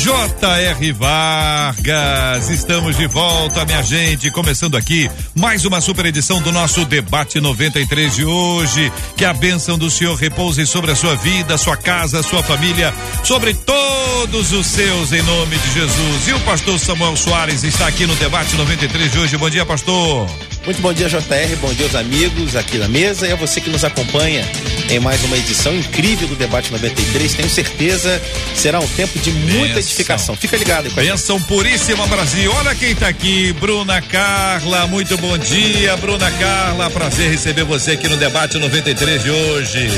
J.R. Vargas, estamos de volta, minha gente. Começando aqui mais uma super edição do nosso Debate 93 de hoje. Que a bênção do Senhor repouse sobre a sua vida, sua casa, sua família, sobre todos os seus, em nome de Jesus. E o pastor Samuel Soares está aqui no Debate 93 de hoje. Bom dia, pastor. Muito bom dia, JR. Bom dia aos amigos aqui na mesa e a você que nos acompanha em mais uma edição incrível do Debate 93. Tenho certeza será um tempo de muita Benção. edificação. Fica ligado com a Benção puríssima Brasil. Olha quem está aqui, Bruna Carla. Muito bom dia, Bruna Carla. Prazer receber você aqui no Debate 93 de hoje.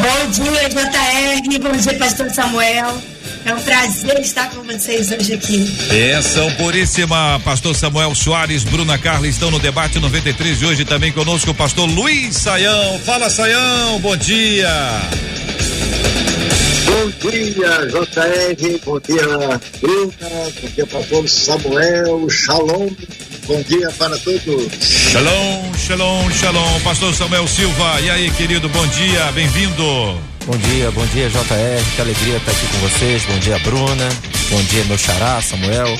Bom dia, JR. Bom dia, Pastor Samuel. É um prazer estar com vocês hoje aqui. Benção puríssima, pastor Samuel Soares, Bruna Carla estão no debate 93 de hoje também conosco o pastor Luiz Saião. Fala Saião, bom dia. Bom dia, JR, bom dia, Bruna, bom dia, pastor Samuel, Shalom, bom dia para todos. Shalom, shalom, shalom, pastor Samuel Silva, e aí, querido, bom dia, bem-vindo. Bom dia, bom dia JR, que alegria estar aqui com vocês. Bom dia, Bruna. Bom dia, meu xará, Samuel.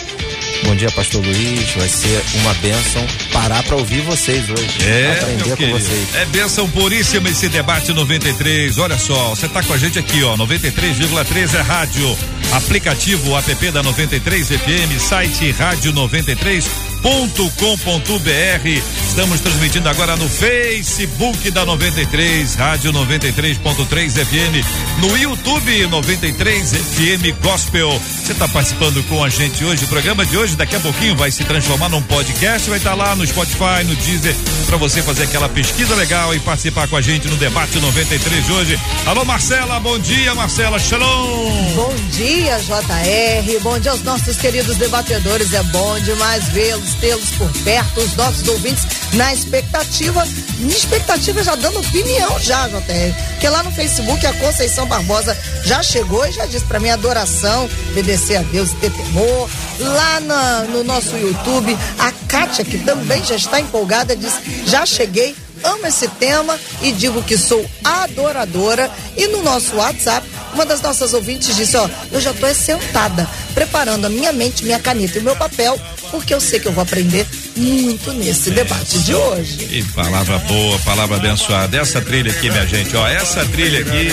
Bom dia, Pastor Luiz. Vai ser uma bênção parar para ouvir vocês hoje. É, aprender com vocês. É bênção puríssima esse debate 93. Olha só, você tá com a gente aqui, ó. 93,3 é rádio. Aplicativo app da 93 FM, site rádio 93 93.com.br. Estamos transmitindo agora no Facebook da 93, Rádio 93.3 FM, no YouTube 93 FM Gospel. Você está participando com a gente hoje. O programa de hoje, daqui a pouquinho, vai se transformar num podcast. Vai estar tá lá no Spotify, no Deezer, para você fazer aquela pesquisa legal e participar com a gente no debate 93 de hoje. Alô, Marcela, bom dia, Marcela. Shalom. Bom dia, JR. Bom dia aos nossos queridos debatedores. É bom demais vê-los tê-los por perto, os nossos ouvintes na expectativa, na expectativa já dando opinião já, JR. Porque lá no Facebook a Conceição Barbosa já chegou e já disse para mim adoração, obedecer a Deus e ter temor. Lá na, no nosso YouTube, a Kátia, que também já está empolgada, diz: já cheguei amo esse tema e digo que sou adoradora. E no nosso WhatsApp, uma das nossas ouvintes disse: Ó, eu já estou sentada, preparando a minha mente, minha caneta e meu papel, porque eu sei que eu vou aprender muito nesse debate de hoje. E palavra boa, palavra abençoada. Essa trilha aqui, minha gente, ó, essa trilha aqui,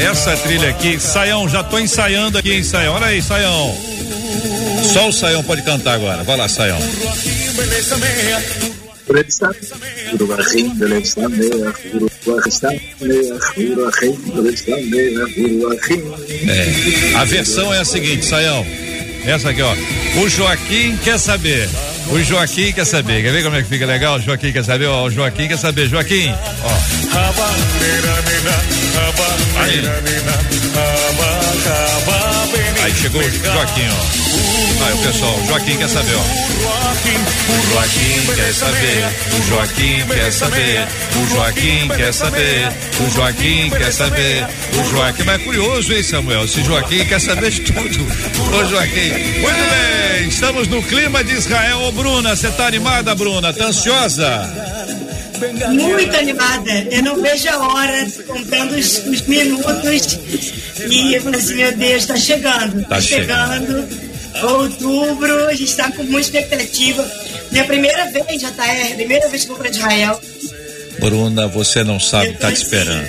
essa trilha aqui, Saião, já tô ensaiando aqui, ensaião. Olha aí, Saião. Só o Saião pode cantar agora. Vai lá, Saião. É. A versão é a seguinte, Saião. Essa aqui, ó. O Joaquim quer saber. O Joaquim quer saber. Quer ver como é que fica legal? O Joaquim quer saber, ó. O Joaquim quer saber. Joaquim, ó. Aí. Chegou o Joaquim, ó. Aí o pessoal, Joaquim quer saber, ó. O Joaquim quer saber, o Joaquim quer saber, o Joaquim quer saber, o Joaquim quer saber, o Joaquim. Mas é curioso, hein, Samuel? Esse Joaquim quer saber de tudo. Ô, Joaquim. Muito bem, estamos no clima de Israel. Ô, Bruna, você tá animada, Bruna? Tá ansiosa? Muito animada. Eu não vejo a hora, contando os, os minutos. E eu falei assim, meu Deus, está chegando. Está tá chegando. Outubro, a gente está com muita expectativa. Minha primeira vez, já tá, é a primeira vez que vou para Israel. Bruna, você não sabe, tá te esperando.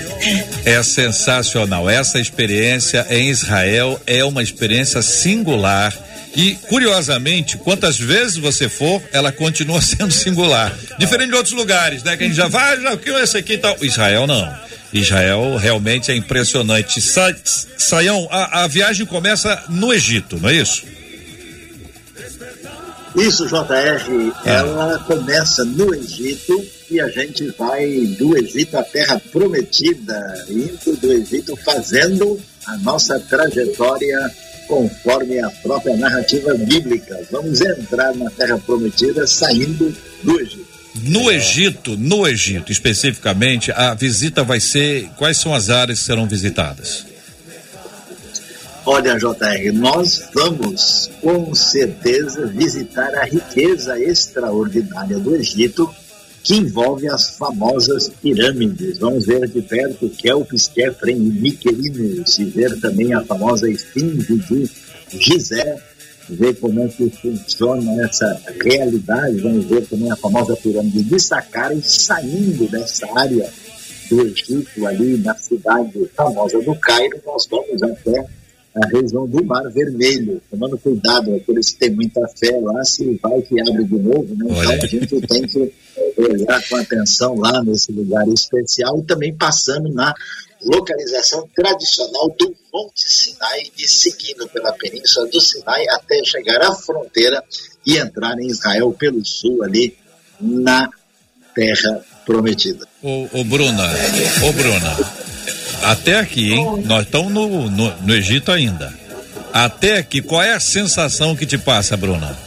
É sensacional. Essa experiência em Israel é uma experiência singular e, curiosamente, quantas vezes você for, ela continua sendo singular. Diferente de outros lugares, né? Que a gente já vai, já que esse aqui e tal. Israel não. Israel realmente é impressionante. Sa Saião, a, a viagem começa no Egito, não é isso? Isso, JR. É. Ela começa no Egito e a gente vai do Egito à Terra Prometida, indo do Egito fazendo a nossa trajetória conforme a própria narrativa bíblica. Vamos entrar na Terra Prometida saindo do Egito. No Egito, no Egito especificamente, a visita vai ser. Quais são as áreas que serão visitadas? Olha, JR, nós vamos com certeza visitar a riqueza extraordinária do Egito, que envolve as famosas pirâmides. Vamos ver de perto Kelpis, Kefren e Miquelinos, e ver também a famosa esfinge de Gizé, ver como é que funciona essa realidade. Vamos ver também a famosa pirâmide de Saqqara e saindo dessa área do Egito, ali na cidade famosa do Cairo, nós vamos até a região do Mar Vermelho, tomando cuidado, aqueles que têm muita fé lá, se vai que abre de novo, né? Então a gente tem que olhar com atenção lá nesse lugar especial e também passando na localização tradicional do Monte Sinai e seguindo pela península do Sinai até chegar à fronteira e entrar em Israel pelo sul ali na Terra Prometida. Ô, ô Bruna, ô Bruna, até aqui, hein? Nós estamos no, no, no Egito ainda. Até aqui, qual é a sensação que te passa, Bruna?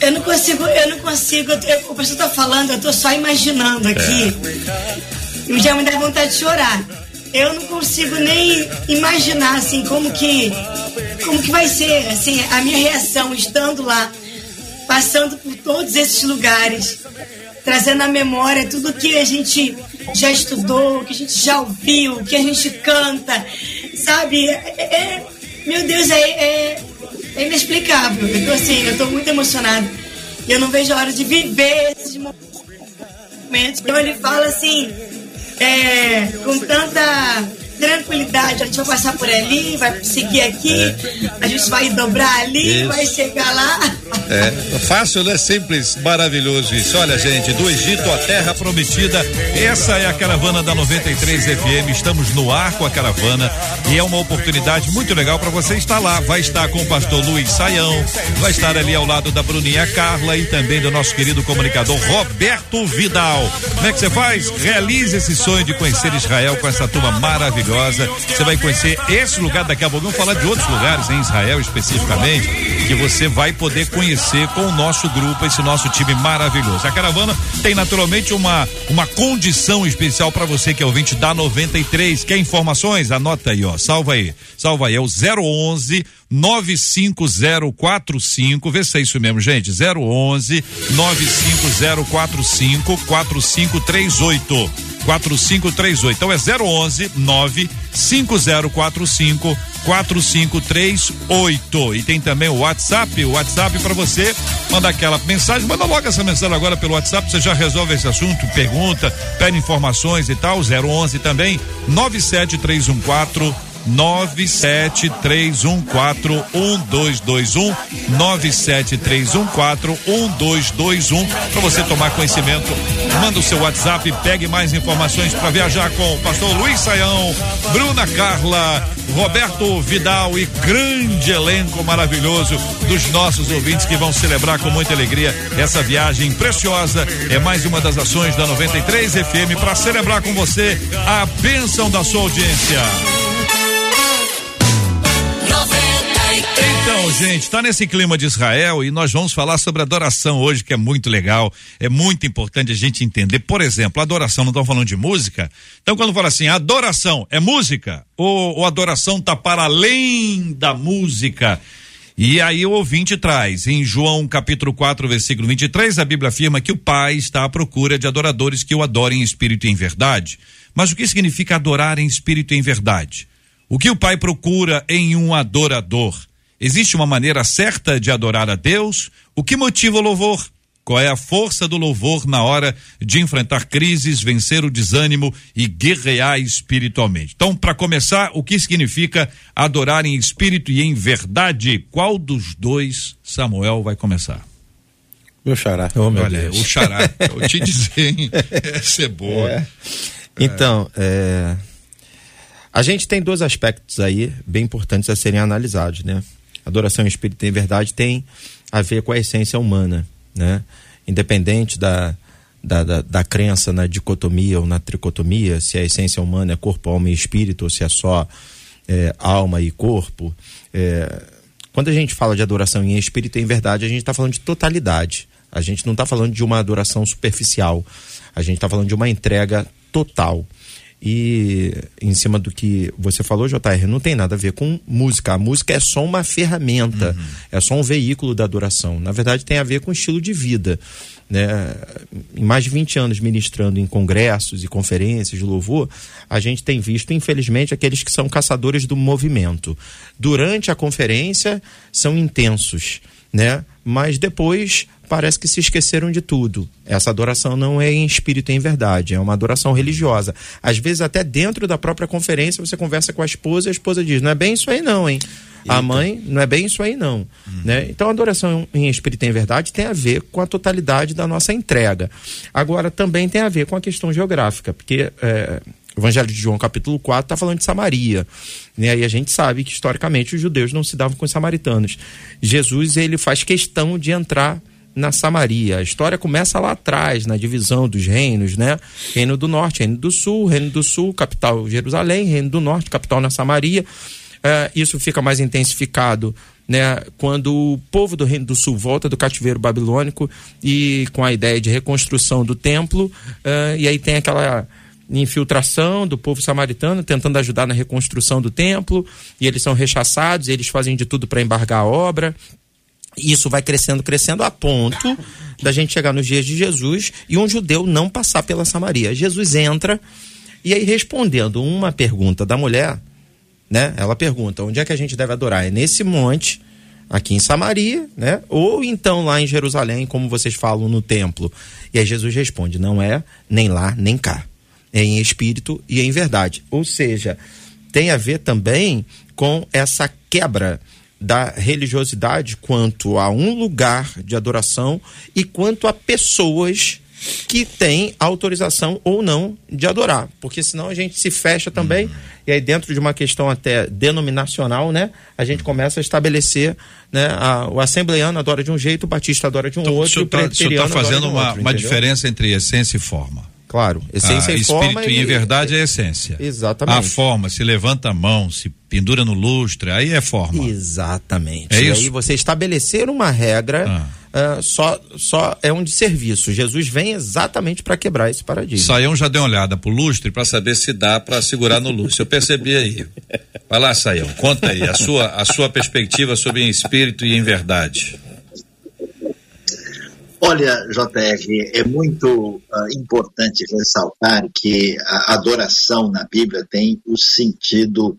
Eu não consigo, eu não consigo. Eu, o pessoal está falando, eu estou só imaginando aqui. É. E já me dá vontade de chorar. Eu não consigo nem imaginar assim como que como que vai ser assim a minha reação estando lá, passando por todos esses lugares, trazendo à memória tudo que a gente já estudou, que a gente já ouviu, que a gente canta, sabe? É, é meu Deus, é, é, é, inexplicável. Eu tô assim, eu tô muito emocionada. Eu não vejo a hora de viver esses momentos. Então ele fala assim, é, com tanta tranquilidade, a gente vai passar por ali, vai seguir aqui, é. a gente vai dobrar ali, isso. vai chegar lá. É, fácil, né? Simples, maravilhoso isso. Olha, gente, do Egito à Terra Prometida, essa é a caravana da 93 FM. Estamos no ar com a caravana e é uma oportunidade muito legal para você estar lá. Vai estar com o pastor Luiz Saião, vai estar ali ao lado da Bruninha Carla e também do nosso querido comunicador Roberto Vidal. Como é que você faz? Realize esse sonho de conhecer Israel com essa turma maravilhosa maravilhosa. Você vai conhecer esse lugar daqui a pouco. Vamos falar de outros lugares em Israel especificamente que você vai poder conhecer com o nosso grupo, esse nosso time maravilhoso. A caravana tem naturalmente uma uma condição especial para você que é ouvinte da 93. Quer informações? Anota aí, ó. Salva aí. Salva aí. É o 011 95045, vê se é isso mesmo, gente. 011 95045 4538. 4538. Então é 011 95045 4538. E tem também o WhatsApp, o WhatsApp para você mandar aquela mensagem, manda logo essa mensagem agora pelo WhatsApp, você já resolve esse assunto, pergunta, pede informações e tal, 011 também 97314 973141221 973141221 para você tomar conhecimento. Manda o seu WhatsApp, pegue mais informações para viajar com o pastor Luiz Saião, Bruna Carla, Roberto Vidal e grande elenco maravilhoso dos nossos ouvintes que vão celebrar com muita alegria essa viagem preciosa. É mais uma das ações da 93 FM para celebrar com você a bênção da sua audiência. Então, gente, está nesse clima de Israel e nós vamos falar sobre adoração hoje, que é muito legal, é muito importante a gente entender. Por exemplo, adoração, não estamos falando de música? Então, quando fala assim, adoração é música? Ou, ou adoração está para além da música? E aí o ouvinte traz, em João capítulo 4, versículo 23, a Bíblia afirma que o Pai está à procura de adoradores que o adorem em espírito e em verdade. Mas o que significa adorar em espírito e em verdade? O que o Pai procura em um adorador? Existe uma maneira certa de adorar a Deus? O que motiva o louvor? Qual é a força do louvor na hora de enfrentar crises, vencer o desânimo e guerrear espiritualmente? Então, para começar, o que significa adorar em espírito e em verdade? Qual dos dois Samuel vai começar? Meu xará. Oh, meu Olha, Deus. o xará. Eu te dizer, hein? Essa é boa. É. Então, é... a gente tem dois aspectos aí bem importantes a serem analisados, né? adoração em espírito em verdade tem a ver com a essência humana, né? Independente da, da, da, da, crença na dicotomia ou na tricotomia, se a essência humana é corpo, alma e espírito, ou se é só é, alma e corpo. É, quando a gente fala de adoração em espírito em verdade, a gente está falando de totalidade. A gente não está falando de uma adoração superficial. A gente está falando de uma entrega total. E em cima do que você falou, JR, não tem nada a ver com música. A música é só uma ferramenta, uhum. é só um veículo da adoração. Na verdade, tem a ver com estilo de vida. Né? Em mais de 20 anos ministrando em congressos e conferências de louvor, a gente tem visto, infelizmente, aqueles que são caçadores do movimento. Durante a conferência, são intensos, né? mas depois parece que se esqueceram de tudo. Essa adoração não é em espírito e em verdade, é uma adoração religiosa. Às vezes, até dentro da própria conferência, você conversa com a esposa e a esposa diz: Não é bem isso aí, não, hein? Eita. A mãe, não é bem isso aí, não. Uhum. Né? Então, a adoração em espírito e em verdade tem a ver com a totalidade da nossa entrega. Agora, também tem a ver com a questão geográfica, porque. É, o Evangelho de João, capítulo 4, está falando de Samaria. Né? E a gente sabe que, historicamente, os judeus não se davam com os samaritanos. Jesus, ele faz questão de entrar na Samaria. A história começa lá atrás, na divisão dos reinos, né? Reino do Norte, Reino do Sul, Reino do Sul, capital Jerusalém, Reino do Norte, capital na Samaria. Uh, isso fica mais intensificado né, quando o povo do Reino do Sul volta do cativeiro babilônico e com a ideia de reconstrução do templo, uh, e aí tem aquela infiltração do povo samaritano tentando ajudar na reconstrução do templo, e eles são rechaçados, eles fazem de tudo para embargar a obra. Isso vai crescendo, crescendo, a ponto da gente chegar nos dias de Jesus e um judeu não passar pela Samaria. Jesus entra e aí, respondendo uma pergunta da mulher, né? Ela pergunta: onde é que a gente deve adorar? É nesse monte, aqui em Samaria, né? Ou então lá em Jerusalém, como vocês falam no templo. E aí Jesus responde: não é nem lá nem cá. É em espírito e em verdade. Ou seja, tem a ver também com essa quebra da religiosidade quanto a um lugar de adoração e quanto a pessoas que têm autorização ou não de adorar, porque senão a gente se fecha também uhum. e aí dentro de uma questão até denominacional, né, a gente começa a estabelecer, né, a, o assembleiano adora de um jeito, o batista adora de um então, outro, o senhor está tá fazendo um uma, outro, uma diferença entre essência e forma. Claro, essência ah, e forma. Espírito e, em verdade é essência. Exatamente. A forma, se levanta a mão, se pendura no lustre, aí é forma. Exatamente. É e isso? aí você estabelecer uma regra ah. uh, só, só é um de serviço. Jesus vem exatamente para quebrar esse paradigma. Saião já deu uma olhada pro lustre para saber se dá para segurar no lustre. Eu percebi aí. Vai lá, Saião, conta aí a sua, a sua perspectiva sobre em espírito e em verdade. Olha, JR, é muito uh, importante ressaltar que a adoração na Bíblia tem o sentido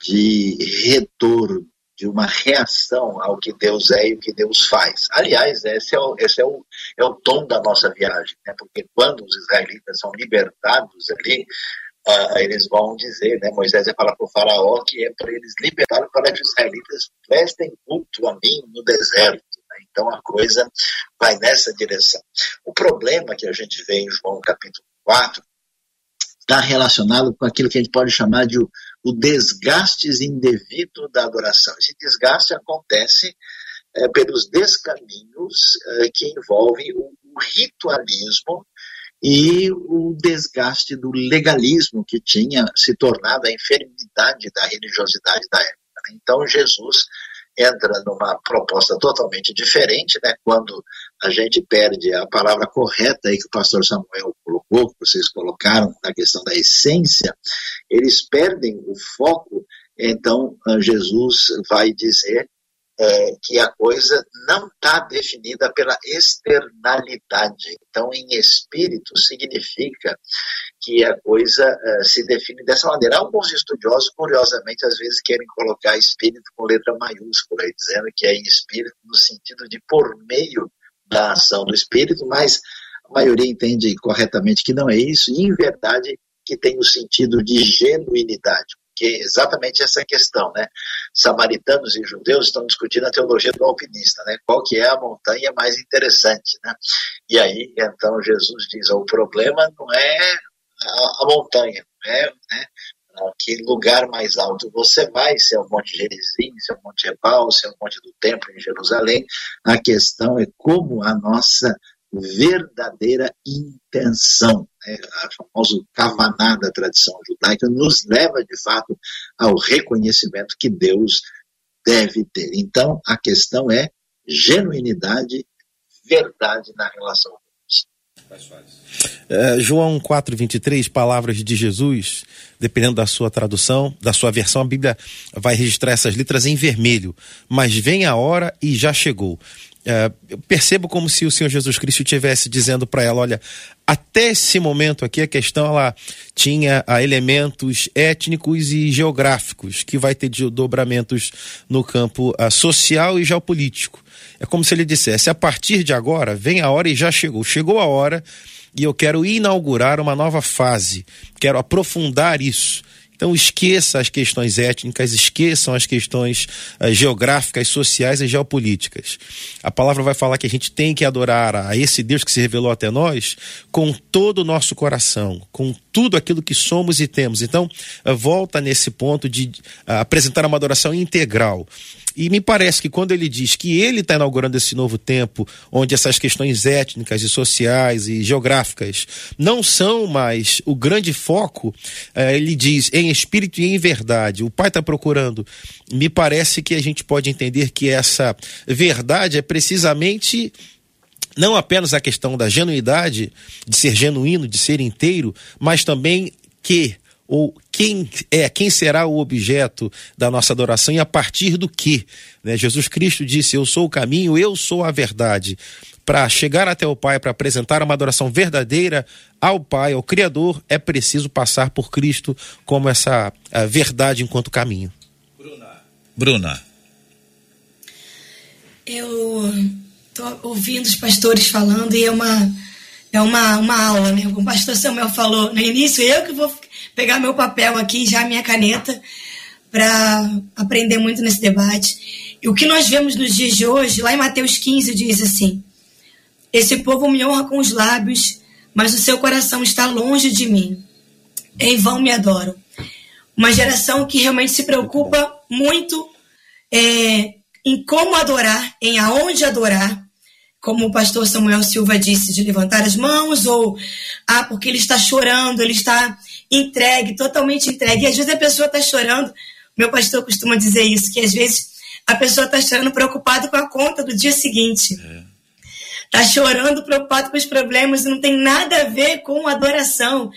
de retorno, de uma reação ao que Deus é e o que Deus faz. Aliás, esse é o, esse é o, é o tom da nossa viagem, né? porque quando os israelitas são libertados ali, uh, eles vão dizer, né? Moisés vai falar para o faraó que é para eles libertarem para que os israelitas prestem culto a mim no deserto. Então a coisa vai nessa direção. O problema que a gente vê em João capítulo 4 está relacionado com aquilo que a gente pode chamar de o, o desgaste indevido da adoração. Esse desgaste acontece é, pelos descaminhos é, que envolvem o, o ritualismo e o desgaste do legalismo que tinha se tornado a enfermidade da religiosidade da época. Então Jesus entra numa proposta totalmente diferente, né? Quando a gente perde a palavra correta aí que o pastor Samuel colocou, que vocês colocaram na questão da essência, eles perdem o foco. Então Jesus vai dizer é, que a coisa não está definida pela externalidade. Então, em espírito, significa que a coisa é, se define dessa maneira. Alguns estudiosos, curiosamente, às vezes querem colocar espírito com letra maiúscula, dizendo que é em espírito no sentido de por meio da ação do espírito, mas a maioria entende corretamente que não é isso, e em verdade que tem o sentido de genuinidade que é exatamente essa questão, né? Samaritanos e judeus estão discutindo a teologia do alpinista, né? Qual que é a montanha mais interessante, né? E aí, então, Jesus diz, o problema não é a, a montanha, é, né? que lugar mais alto você vai, se é o Monte Gerizim, se é o Monte Ebal, se é o Monte do Templo em Jerusalém. A questão é como a nossa verdadeira intenção. Né? A famosa Kavaná da tradição judaica nos leva, de fato, ao reconhecimento que Deus deve ter. Então, a questão é genuinidade, verdade na relação com Deus. É, João 4,23, palavras de Jesus, dependendo da sua tradução, da sua versão, a Bíblia vai registrar essas letras em vermelho. Mas vem a hora e já chegou. É, eu percebo como se o Senhor Jesus Cristo estivesse dizendo para ela: olha, até esse momento aqui a questão ela tinha ah, elementos étnicos e geográficos, que vai ter dobramentos no campo ah, social e geopolítico. É como se ele dissesse: a partir de agora, vem a hora e já chegou. Chegou a hora e eu quero inaugurar uma nova fase, quero aprofundar isso. Então esqueça as questões étnicas, esqueçam as questões uh, geográficas, sociais e geopolíticas. A palavra vai falar que a gente tem que adorar a esse Deus que se revelou até nós com todo o nosso coração, com tudo aquilo que somos e temos. Então, uh, volta nesse ponto de uh, apresentar uma adoração integral. E me parece que quando ele diz que ele está inaugurando esse novo tempo, onde essas questões étnicas e sociais e geográficas não são mais o grande foco, eh, ele diz em espírito e em verdade. O Pai está procurando. Me parece que a gente pode entender que essa verdade é precisamente não apenas a questão da genuidade, de ser genuíno, de ser inteiro, mas também que ou quem é, quem será o objeto da nossa adoração e a partir do que. Né? Jesus Cristo disse: Eu sou o caminho, eu sou a verdade. Para chegar até o Pai, para apresentar uma adoração verdadeira ao Pai, ao Criador, é preciso passar por Cristo como essa verdade enquanto caminho. Bruna. Bruna. Eu estou ouvindo os pastores falando e é uma, é uma, uma aula, né? O pastor Samuel falou no início, eu que vou pegar meu papel aqui, já minha caneta, para aprender muito nesse debate. E o que nós vemos nos dias de hoje, lá em Mateus 15, diz assim: Esse povo me honra com os lábios, mas o seu coração está longe de mim. Em vão me adoram. Uma geração que realmente se preocupa muito é, em como adorar, em aonde adorar, como o pastor Samuel Silva disse, de levantar as mãos, ou ah, porque ele está chorando, ele está entregue, totalmente entregue. E às vezes a pessoa está chorando, meu pastor costuma dizer isso, que às vezes a pessoa está chorando preocupado com a conta do dia seguinte. Está chorando preocupado com os problemas não tem nada a ver com adoração,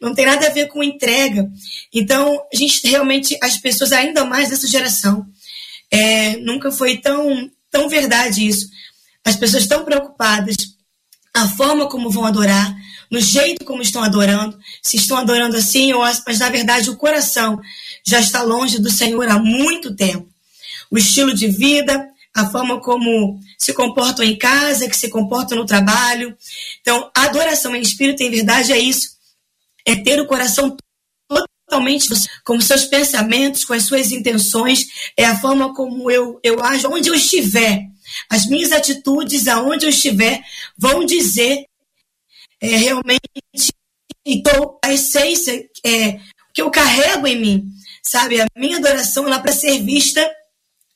não tem nada a ver com entrega. Então, a gente realmente, as pessoas ainda mais dessa geração, é, nunca foi tão, tão verdade isso. As pessoas estão preocupadas, a forma como vão adorar, no jeito como estão adorando, se estão adorando assim, mas na verdade o coração já está longe do Senhor há muito tempo. O estilo de vida, a forma como se comportam em casa, que se comportam no trabalho. Então, adoração em espírito, em verdade, é isso. É ter o coração totalmente com seus pensamentos, com as suas intenções, é a forma como eu, eu ajo, onde eu estiver. As minhas atitudes, aonde eu estiver, vão dizer é, realmente então a essência é, que eu carrego em mim, sabe? A minha adoração ela para ser vista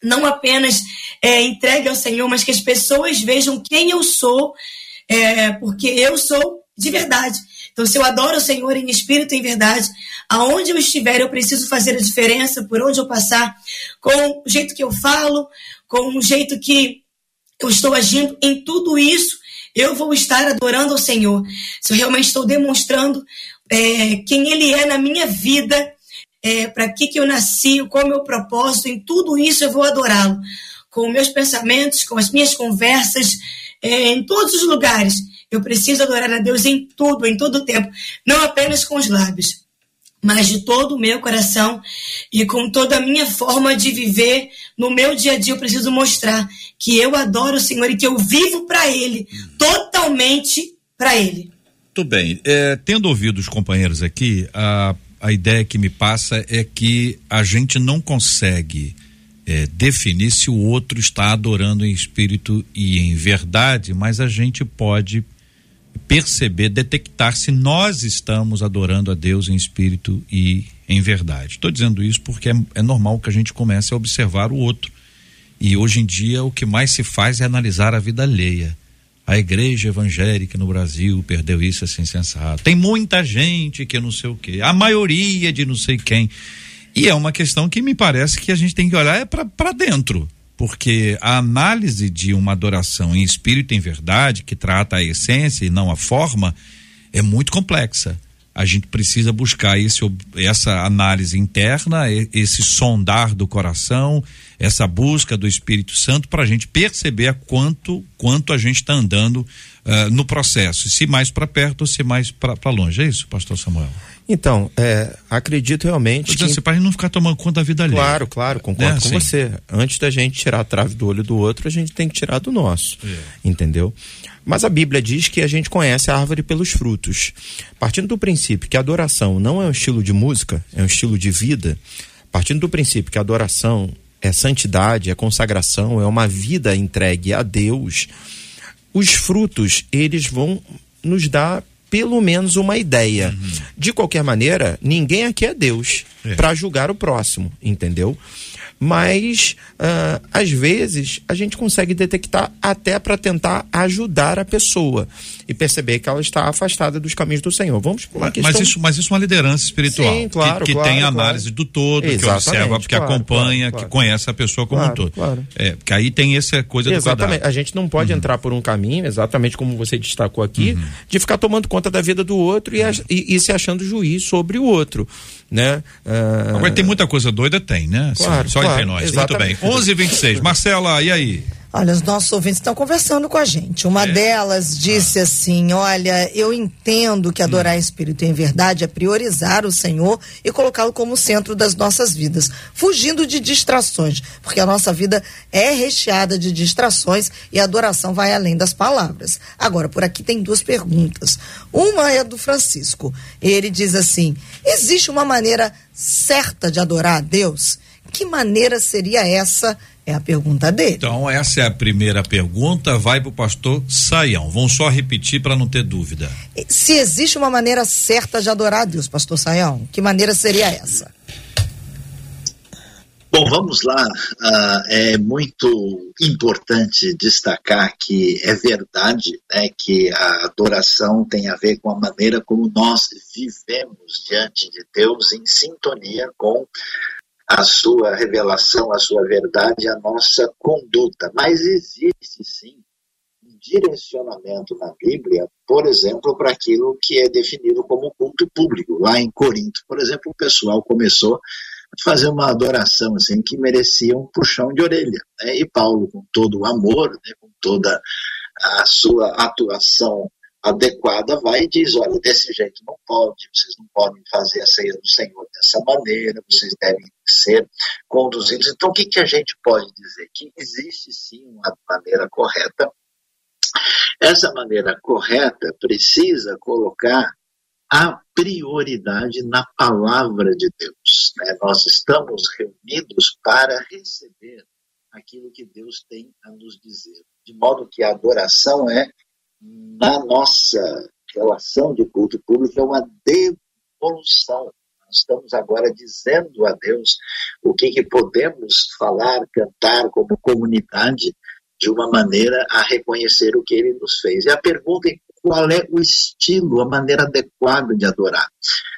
não apenas é, entregue ao Senhor, mas que as pessoas vejam quem eu sou, é, porque eu sou de verdade. Então, se eu adoro o Senhor em espírito e em verdade, aonde eu estiver, eu preciso fazer a diferença, por onde eu passar, com o jeito que eu falo, com o jeito que eu estou agindo, em tudo isso, eu vou estar adorando ao Senhor. Se eu realmente estou demonstrando é, quem Ele é na minha vida, é, para que, que eu nasci, qual é o meu propósito, em tudo isso eu vou adorá-lo. Com meus pensamentos, com as minhas conversas, é, em todos os lugares. Eu preciso adorar a Deus em tudo, em todo o tempo, não apenas com os lábios mas de todo o meu coração e com toda a minha forma de viver no meu dia a dia, eu preciso mostrar que eu adoro o Senhor e que eu vivo para Ele, totalmente para Ele. Tudo bem. É, tendo ouvido os companheiros aqui, a, a ideia que me passa é que a gente não consegue é, definir se o outro está adorando em espírito e em verdade, mas a gente pode perceber, detectar se nós estamos adorando a Deus em espírito e em verdade. Estou dizendo isso porque é, é, normal que a gente comece a observar o outro. E hoje em dia o que mais se faz é analisar a vida alheia. a igreja evangélica no Brasil perdeu isso assim sensato. Tem muita gente que não sei o quê, a maioria de não sei quem. E é uma questão que me parece que a gente tem que olhar é para dentro, porque a análise de uma adoração em espírito em verdade, que trata a essência e não a forma, é muito complexa. A gente precisa buscar esse, essa análise interna, esse sondar do coração, essa busca do Espírito Santo para a gente perceber quanto quanto a gente está andando uh, no processo, se mais para perto ou se mais para longe. É isso, Pastor Samuel? Então, é, acredito realmente. que... para não ficar tomando conta da vida ali. Claro, claro, concordo né? com Sim. você. Antes da gente tirar a trave do olho do outro, a gente tem que tirar do nosso. É. Entendeu? Mas a Bíblia diz que a gente conhece a árvore pelos frutos. Partindo do princípio que a adoração não é um estilo de música, é um estilo de vida, partindo do princípio que a adoração é santidade, é consagração, é uma vida entregue a Deus, os frutos, eles vão nos dar pelo menos uma ideia. Uhum. De qualquer maneira, ninguém aqui é Deus é. para julgar o próximo, entendeu? mas uh, às vezes a gente consegue detectar até para tentar ajudar a pessoa e perceber que ela está afastada dos caminhos do Senhor. Vamos mas, questão... mas isso, mas isso é uma liderança espiritual Sim, claro, que, que claro, tem análise claro. do todo, Exatamente, que observa, que acompanha, que conhece a pessoa como um todo. É, porque aí tem essa coisa exatamente. do cuidado. A gente não pode uhum. entrar por um caminho, exatamente como você destacou aqui, uhum. de ficar tomando conta da vida do outro e, e, e se achando juiz sobre o outro né? Uh... Agora tem muita coisa doida, tem, né? Claro, Só claro, entre nós. Exatamente. Muito bem. 11:26. Marcela, e aí? Olha, os nossos ouvintes estão conversando com a gente. Uma é. delas disse ah. assim: Olha, eu entendo que adorar hum. Espírito em verdade é priorizar o Senhor e colocá-lo como centro das nossas vidas, fugindo de distrações, porque a nossa vida é recheada de distrações e a adoração vai além das palavras. Agora, por aqui tem duas perguntas. Uma é do Francisco. Ele diz assim: existe uma maneira certa de adorar a Deus? Que maneira seria essa? É a pergunta dele. Então, essa é a primeira pergunta. Vai para o pastor Saião. Vamos só repetir para não ter dúvida. Se existe uma maneira certa de adorar a Deus, pastor Saião, que maneira seria essa? Bom, vamos lá. Uh, é muito importante destacar que é verdade né, que a adoração tem a ver com a maneira como nós vivemos diante de Deus em sintonia com a sua revelação, a sua verdade, a nossa conduta. Mas existe sim um direcionamento na Bíblia, por exemplo, para aquilo que é definido como culto público. Lá em Corinto, por exemplo, o pessoal começou a fazer uma adoração assim que merecia um puxão de orelha. Né? E Paulo, com todo o amor, né, com toda a sua atuação adequada, vai e diz: olha, desse jeito não pode, vocês não podem fazer a ceia do Senhor dessa maneira, vocês devem ser conduzidos. Então, o que, que a gente pode dizer? Que existe sim uma maneira correta. Essa maneira correta precisa colocar a prioridade na palavra de Deus. Né? Nós estamos reunidos para receber aquilo que Deus tem a nos dizer. De modo que a adoração é na nossa relação de culto público é uma devolução. Nós estamos agora dizendo a Deus o que, que podemos falar, cantar como comunidade de uma maneira a reconhecer o que ele nos fez. E a pergunta é qual é o estilo, a maneira adequada de adorar.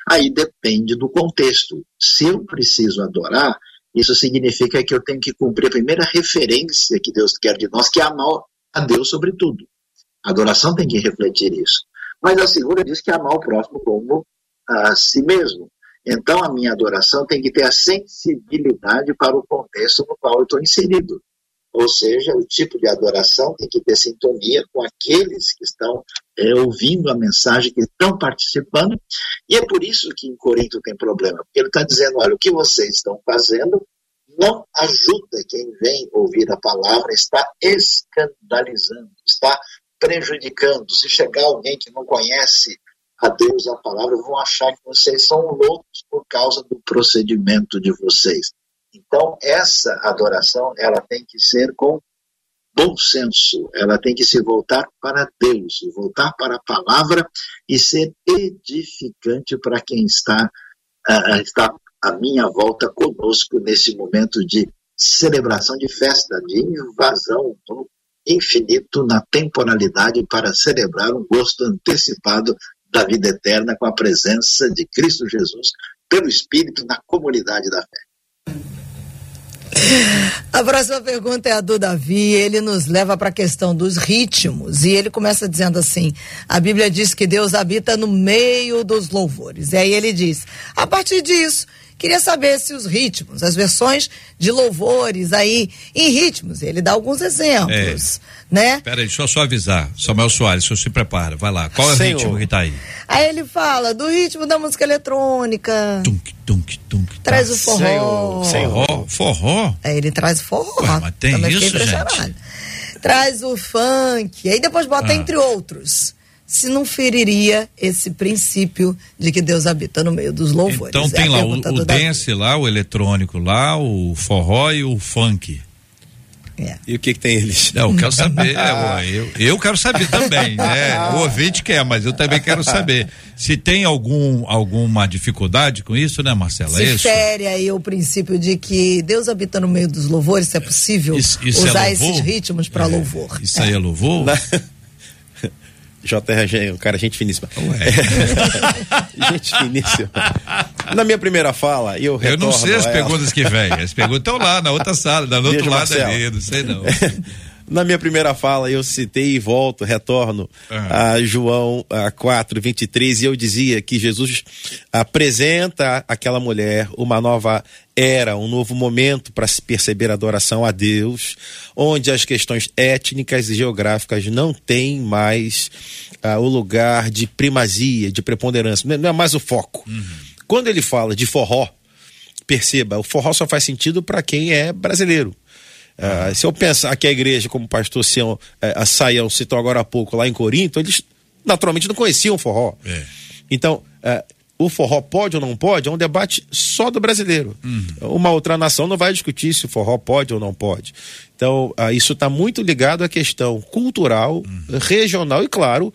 Aí depende do contexto. Se eu preciso adorar, isso significa que eu tenho que cumprir a primeira referência que Deus quer de nós, que é amar a Deus sobre tudo. A adoração tem que refletir isso. Mas a segunda diz que amar o próximo como a si mesmo. Então a minha adoração tem que ter a sensibilidade para o contexto no qual eu estou inserido. Ou seja, o tipo de adoração tem que ter sintonia com aqueles que estão é, ouvindo a mensagem, que estão participando. E é por isso que em Corinto tem problema, porque ele está dizendo: olha, o que vocês estão fazendo não ajuda quem vem ouvir a palavra, está escandalizando, está prejudicando. Se chegar alguém que não conhece a Deus, a palavra, vão achar que vocês são loucos por causa do procedimento de vocês. Então, essa adoração, ela tem que ser com bom senso, ela tem que se voltar para Deus, voltar para a palavra e ser edificante para quem está, uh, está à minha volta conosco nesse momento de celebração, de festa, de invasão no infinito na temporalidade para celebrar um gosto antecipado da vida eterna com a presença de Cristo Jesus pelo Espírito na comunidade da fé. A próxima pergunta é a do Davi. Ele nos leva para a questão dos ritmos. E ele começa dizendo assim: a Bíblia diz que Deus habita no meio dos louvores. E aí ele diz: a partir disso, Queria saber se os ritmos, as versões de louvores aí em ritmos, ele dá alguns exemplos, é. né? Peraí, deixa eu só avisar. Samuel Soares, o senhor se prepara, vai lá. Qual é o ritmo que tá aí? Aí ele fala do ritmo da música eletrônica. Tunk, tunk, tunk. Tá. Traz o forró. Senhor. Forró? Forró? Aí ele traz forró. Ué, mas tem Também isso, gente? Traz o funk. Aí depois bota ah. entre outros se não feriria esse princípio de que Deus habita no meio dos louvores. Então é tem lá o, o dance lá, o eletrônico lá, o forró e o funk. É. E o que, que tem eles? Não, eu quero saber. é, eu, eu quero saber também, né? O ouvinte quer, mas eu também quero saber. Se tem algum, alguma dificuldade com isso, né, Marcela? Se é fere aí o princípio de que Deus habita no meio dos louvores, se é possível isso, isso é usar é esses ritmos para é, louvor. Isso aí é louvor? JR, cara, gente finíssima. gente finíssima. Na minha primeira fala, eu Eu não sei as perguntas que vêm. As perguntas estão lá na outra sala, no outro lado Marcelo. ali, não sei não. Na minha primeira fala, eu citei e volto, retorno uhum. a João a 4, 23, e eu dizia que Jesus apresenta àquela mulher uma nova era, um novo momento para se perceber a adoração a Deus, onde as questões étnicas e geográficas não têm mais uh, o lugar de primazia, de preponderância, não é mais o foco. Uhum. Quando ele fala de forró, perceba, o forró só faz sentido para quem é brasileiro. Uh, se eu pensar que a igreja, como o pastor Sião, uh, a Saião citou agora há pouco lá em Corinto, eles naturalmente não conheciam forró. É. Então, uh, o forró pode ou não pode é um debate só do brasileiro. Uhum. Uma outra nação não vai discutir se o forró pode ou não pode. Então, uh, isso está muito ligado à questão cultural, uhum. regional e, claro,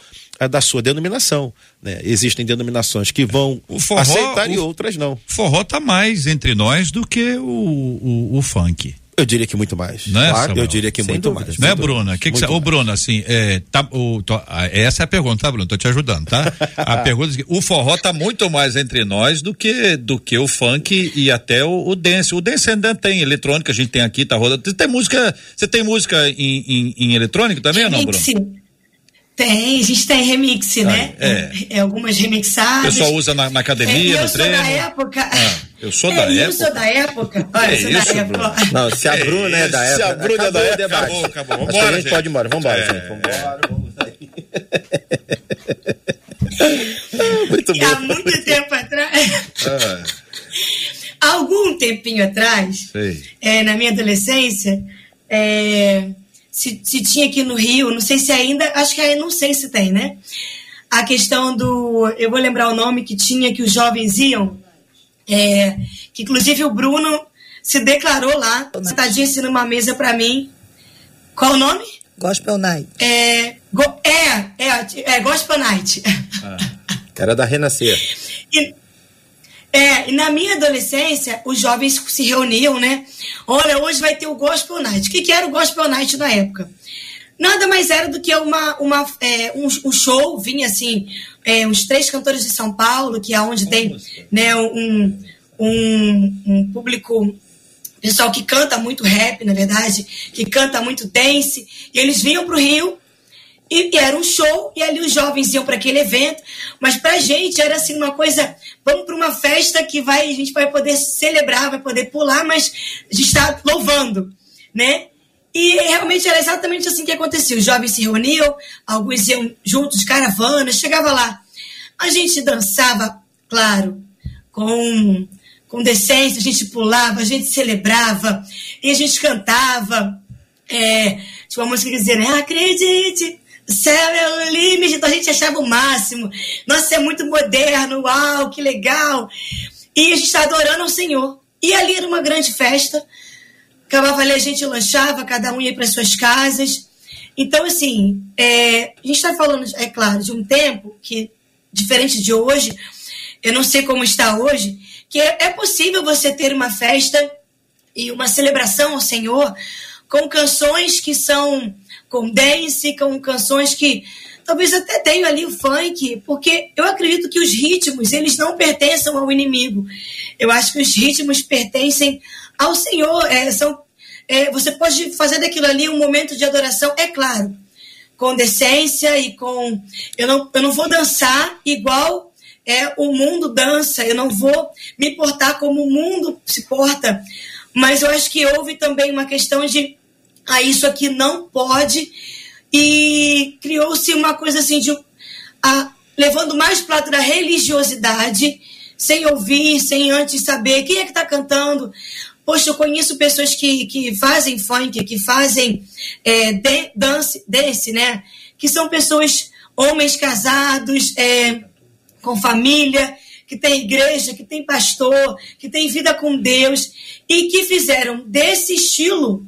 da sua denominação. Né? Existem denominações que vão forró, aceitar o, e outras não. Forró está mais entre nós do que o, o, o funk. Eu diria que muito mais. Não é, claro, eu diria que Sem muito dúvida. mais. Não é, Bruna? Que que você, ô, Bruna, assim, é, tá, o, tô, essa é a pergunta, tá, Bruna? Tô te ajudando, tá? A pergunta é que o forró tá muito mais entre nós do que do que o funk e até o, o dance. O dance ainda tem eletrônica, a gente tem aqui, tá rodando. Você tem música, você tem música em, em, em eletrônico também ou não, Bruna? Sim. Tem, a gente tem remix, né? É. é algumas remixadas. O pessoal usa na, na academia, é, no treino? Eu sou da época. Ah, eu sou é, da época. Eu sou da época. Olha, é eu sou isso, da época. Bruno? Não, se a é Bruna é, da época. Se a Bruna é da época. Acabou, acabou. Vambora, a gente, gente pode ir embora. Vambora, é. gente. Vambora, vamos sair. muito bom. Há muito tempo atrás. Ah. Algum tempinho atrás, é, na minha adolescência, é, se, se tinha aqui no Rio, não sei se ainda, acho que aí não sei se tem, né? A questão do. Eu vou lembrar o nome que tinha que os jovens iam, é, que inclusive o Bruno se declarou lá, sentadinho assim numa mesa para mim. Qual o nome? Gospel Night. É, go, é, é, é Gospel Night. Ah, era da Renascer. E, é, e na minha adolescência, os jovens se reuniam, né? Olha, hoje vai ter o Gospel Night. O que, que era o Gospel Night na época? Nada mais era do que uma, uma, é, um, um, show, vinha assim, é, uns três cantores de São Paulo, que é onde tem né, um, um, um público pessoal que canta muito rap, na verdade, que canta muito dance, e eles vinham para o Rio e, era um show, e ali os jovens iam para aquele evento, mas para a gente era assim uma coisa, vamos para uma festa que vai, a gente vai poder celebrar, vai poder pular, mas a gente está louvando, né? E realmente era exatamente assim que acontecia. Os jovens se reuniam, alguns iam juntos de caravana, chegava lá. A gente dançava, claro, com, com decência, a gente pulava, a gente celebrava, e a gente cantava. É, tinha uma música que dizia, né? Acredite, céu é o limite, então a gente achava o máximo. Nossa, é muito moderno, uau, que legal. E a gente está adorando ao Senhor. E ali era uma grande festa. Acabava ali, a gente lanchava, cada um ia para suas casas. Então, assim, é, a gente está falando, é claro, de um tempo que, diferente de hoje, eu não sei como está hoje, que é, é possível você ter uma festa e uma celebração ao Senhor com canções que são com dance, com canções que talvez até tenham ali o funk, porque eu acredito que os ritmos, eles não pertencem ao inimigo. Eu acho que os ritmos pertencem ao Senhor. É, são, é, você pode fazer daquilo ali um momento de adoração, é claro, com decência e com. Eu não, eu não vou dançar igual é, o mundo dança, eu não vou me portar como o mundo se porta. Mas eu acho que houve também uma questão de ah, isso aqui não pode. E criou-se uma coisa assim de levando mais para a religiosidade, sem ouvir, sem antes saber quem é que está cantando. Poxa, eu conheço pessoas que, que fazem funk, que fazem é, de, dance, dance, né? Que são pessoas, homens casados, é, com família, que tem igreja, que tem pastor, que tem vida com Deus e que fizeram desse estilo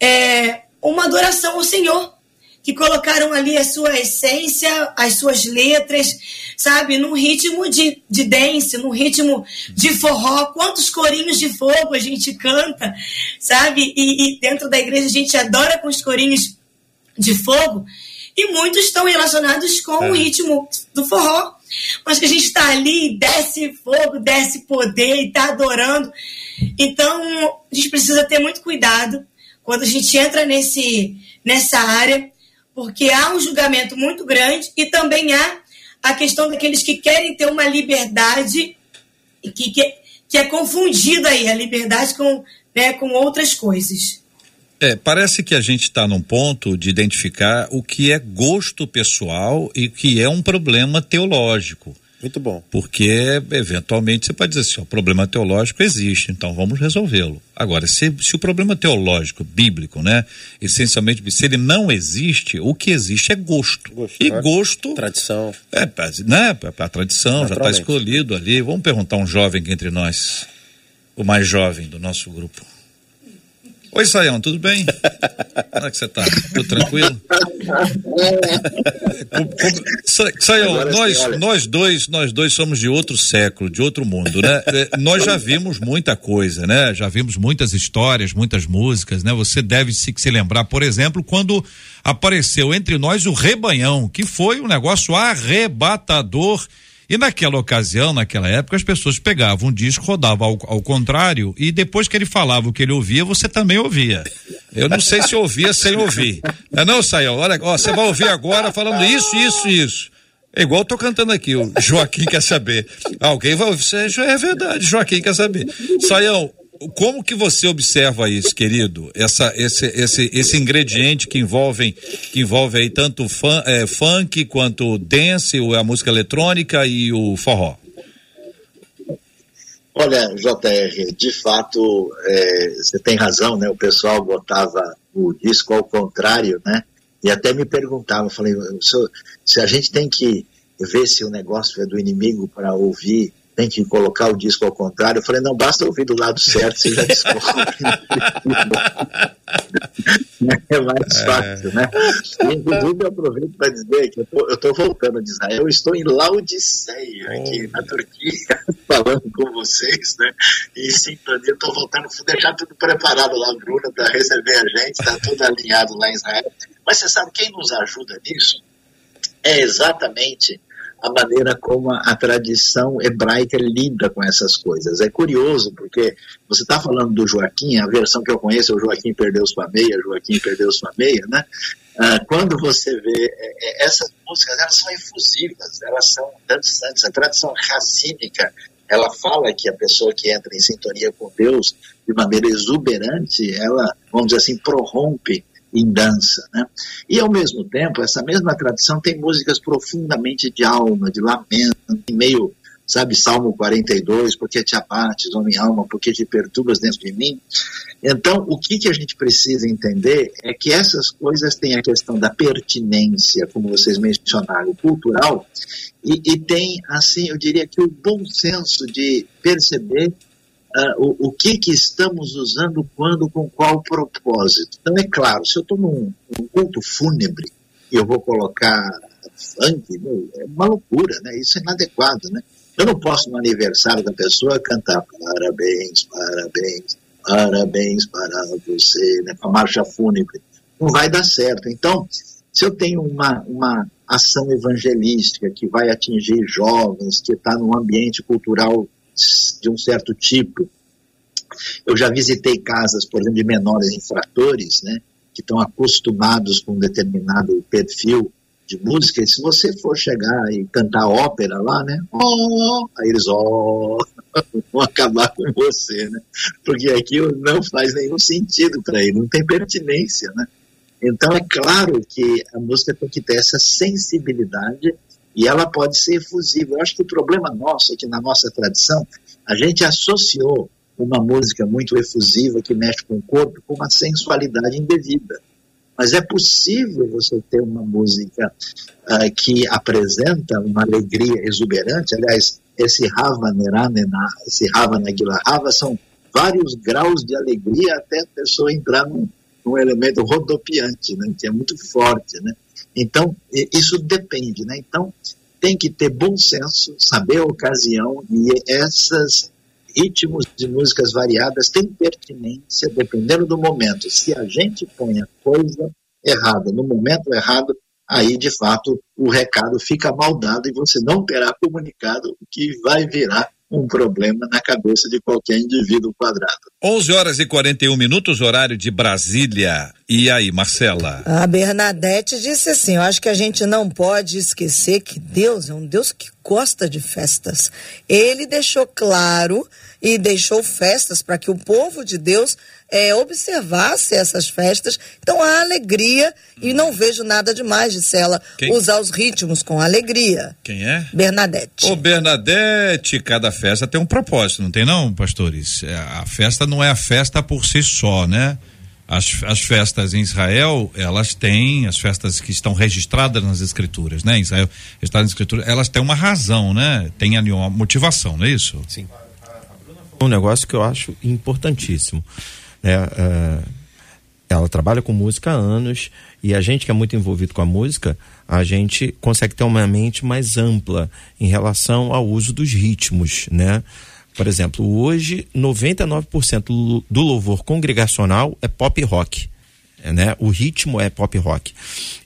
é, uma adoração ao Senhor, que colocaram ali a sua essência, as suas letras, sabe, num ritmo de, de dance, num ritmo de forró. Quantos corinhos de fogo a gente canta, sabe? E, e dentro da igreja a gente adora com os corinhos de fogo. E muitos estão relacionados com é. o ritmo do forró. Mas que a gente está ali, desce fogo, desce poder e está adorando. Então, a gente precisa ter muito cuidado quando a gente entra nesse, nessa área, porque há um julgamento muito grande e também há a questão daqueles que querem ter uma liberdade que, que, que é confundida aí a liberdade com, né, com outras coisas. É, parece que a gente está num ponto de identificar o que é gosto pessoal e o que é um problema teológico. Muito bom. Porque, eventualmente, você pode dizer assim: o problema teológico existe, então vamos resolvê-lo. Agora, se, se o problema teológico, bíblico, né, essencialmente, se ele não existe, o que existe é gosto. gosto e né? gosto. Tradição. É, né, a tradição já está escolhido ali. Vamos perguntar a um jovem aqui entre nós, o mais jovem do nosso grupo. Oi, Saião, tudo bem? Como é que você está? Tudo tranquilo? Saião, nós, nós dois, nós dois somos de outro século, de outro mundo, né? É, nós já vimos muita coisa, né? Já vimos muitas histórias, muitas músicas, né? Você deve se, se lembrar, por exemplo, quando apareceu entre nós o Rebanhão, que foi um negócio arrebatador e naquela ocasião, naquela época, as pessoas pegavam um disco, rodavam ao, ao, contrário, e depois que ele falava o que ele ouvia, você também ouvia. Eu não sei se ouvia sem ouvir. Não, é não Sayão, olha, ó, você vai ouvir agora falando isso, isso, isso. É igual eu tô cantando aqui, o Joaquim quer saber. Alguém vai ouvir, é verdade, Joaquim quer saber. Saião, como que você observa isso, querido? Essa, esse, esse, esse ingrediente que envolve, que envolve aí tanto fun, é, funk quanto dance, a música eletrônica e o forró. Olha, JR, de fato, é, você tem razão, né? O pessoal botava o disco ao contrário, né? E até me perguntava, falei, se a gente tem que ver se o negócio é do inimigo para ouvir tem que colocar o disco ao contrário. Eu falei, não, basta ouvir do lado certo, você já descobre. é mais é. fácil, né? inclusive, eu aproveito para dizer que eu estou voltando de Israel, eu estou em Laodiceia, aqui na Turquia, falando com vocês, né? E sintonia, estou voltando, vou deixar tudo preparado lá, Bruna, para receber a gente, está tudo alinhado lá em Israel. Mas você sabe quem nos ajuda nisso? É exatamente a maneira como a, tradição hebraica lida com essas coisas. É curioso, porque você está falando do Joaquim, a versão que eu conheço é o Joaquim perdeu sua meia, Joaquim perdeu sua meia, né? Ah, quando você vê é, é, essas músicas, elas são efusivas, elas são dançantes. A tradição racínica, ela fala que a pessoa que entra em sintonia com Deus de maneira exuberante, ela, vamos dizer assim, prorrompe em dança. Né? E, ao mesmo tempo, essa mesma tradição tem músicas profundamente de alma, de lamento, meio, sabe, Salmo 42, porque te abates, minha alma, porque te perturbas dentro de mim. Então, o que, que a gente precisa entender é que essas coisas têm a questão da pertinência, como vocês mencionaram, cultural, e, e tem, assim, eu diria que o bom senso de perceber uh, o, o que, que estamos usando quando, com qual propósito. Então, é claro, se eu estou num, num, culto fúnebre e eu vou colocar funk, meu, é uma loucura, né? Isso é inadequado, né? Eu não posso no aniversário da pessoa cantar parabéns, parabéns, parabéns para você, né, com a marcha fúnebre. Não vai dar certo. Então, se eu tenho uma, uma ação evangelística que vai atingir jovens, que está num ambiente cultural de um certo tipo, eu já visitei casas, por exemplo, de menores infratores, né, que estão acostumados com um determinado perfil de música, e se você for chegar e cantar ópera lá, né, oh, aí eles, oh, vão acabar com você, né, porque aquilo não faz nenhum sentido para ele, não tem pertinência, né. Então é claro que a música tem que ter essa sensibilidade e ela pode ser efusiva. Eu acho que o problema nosso aqui na nossa tradição, a gente associou uma música muito efusiva que mexe com o corpo com uma sensualidade indevida. Mas é possível você ter uma música uh, que apresenta uma alegria exuberante. Aliás, esse Rava Neranena, esse Rava Nagila Rava são vários graus de alegria até a pessoa entrar num, num elemento rodopiante, né, que é muito forte. Né? Então, isso depende. Né? Então, tem que ter bom senso, saber a ocasião e essas ritmos de músicas variadas têm pertinência dependendo do momento. Se a gente põe a coisa errada no momento errado, aí de fato o recado fica mal dado e você não terá comunicado o que vai virar um problema na cabeça de qualquer indivíduo quadrado. 11 horas e 41 minutos, horário de Brasília. E aí, Marcela? A Bernadette disse assim: Eu acho que a gente não pode esquecer que Deus é um Deus que gosta de festas. Ele deixou claro e deixou festas para que o povo de Deus é, observasse essas festas. Então há alegria e não vejo nada demais, disse ela, Quem? usar os ritmos com alegria. Quem é? Bernadette. Ô Bernadette, cada festa tem um propósito, não tem não, pastores? É, a festa não é a festa por si só, né? As, as festas em Israel, elas têm, as festas que estão registradas nas escrituras, né? Israel, registradas nas escrituras, elas têm uma razão, né? Tem ali uma motivação, não é isso? Sim. Um negócio que eu acho importantíssimo. Né? Uh, ela trabalha com música há anos e a gente que é muito envolvido com a música, a gente consegue ter uma mente mais ampla em relação ao uso dos ritmos, né? Por exemplo, hoje 99% do louvor congregacional é pop rock né? O ritmo é pop rock.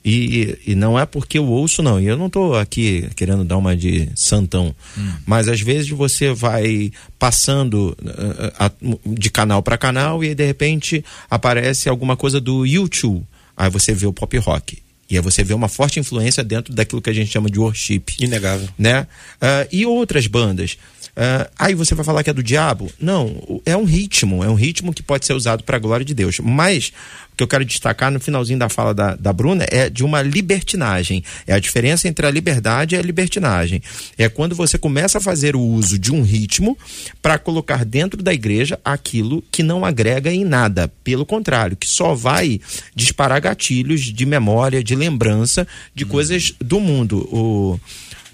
E, e não é porque eu ouço, não. E eu não estou aqui querendo dar uma de santão. Hum. Mas às vezes você vai passando uh, uh, de canal para canal e de repente aparece alguma coisa do YouTube. Aí você vê o pop rock. E aí você vê uma forte influência dentro daquilo que a gente chama de worship. Inegável. Né? Uh, e outras bandas. Uh, aí você vai falar que é do diabo? Não, é um ritmo, é um ritmo que pode ser usado para a glória de Deus. Mas o que eu quero destacar no finalzinho da fala da, da Bruna é de uma libertinagem. É a diferença entre a liberdade e a libertinagem. É quando você começa a fazer o uso de um ritmo para colocar dentro da igreja aquilo que não agrega em nada. Pelo contrário, que só vai disparar gatilhos de memória, de lembrança de hum. coisas do mundo. O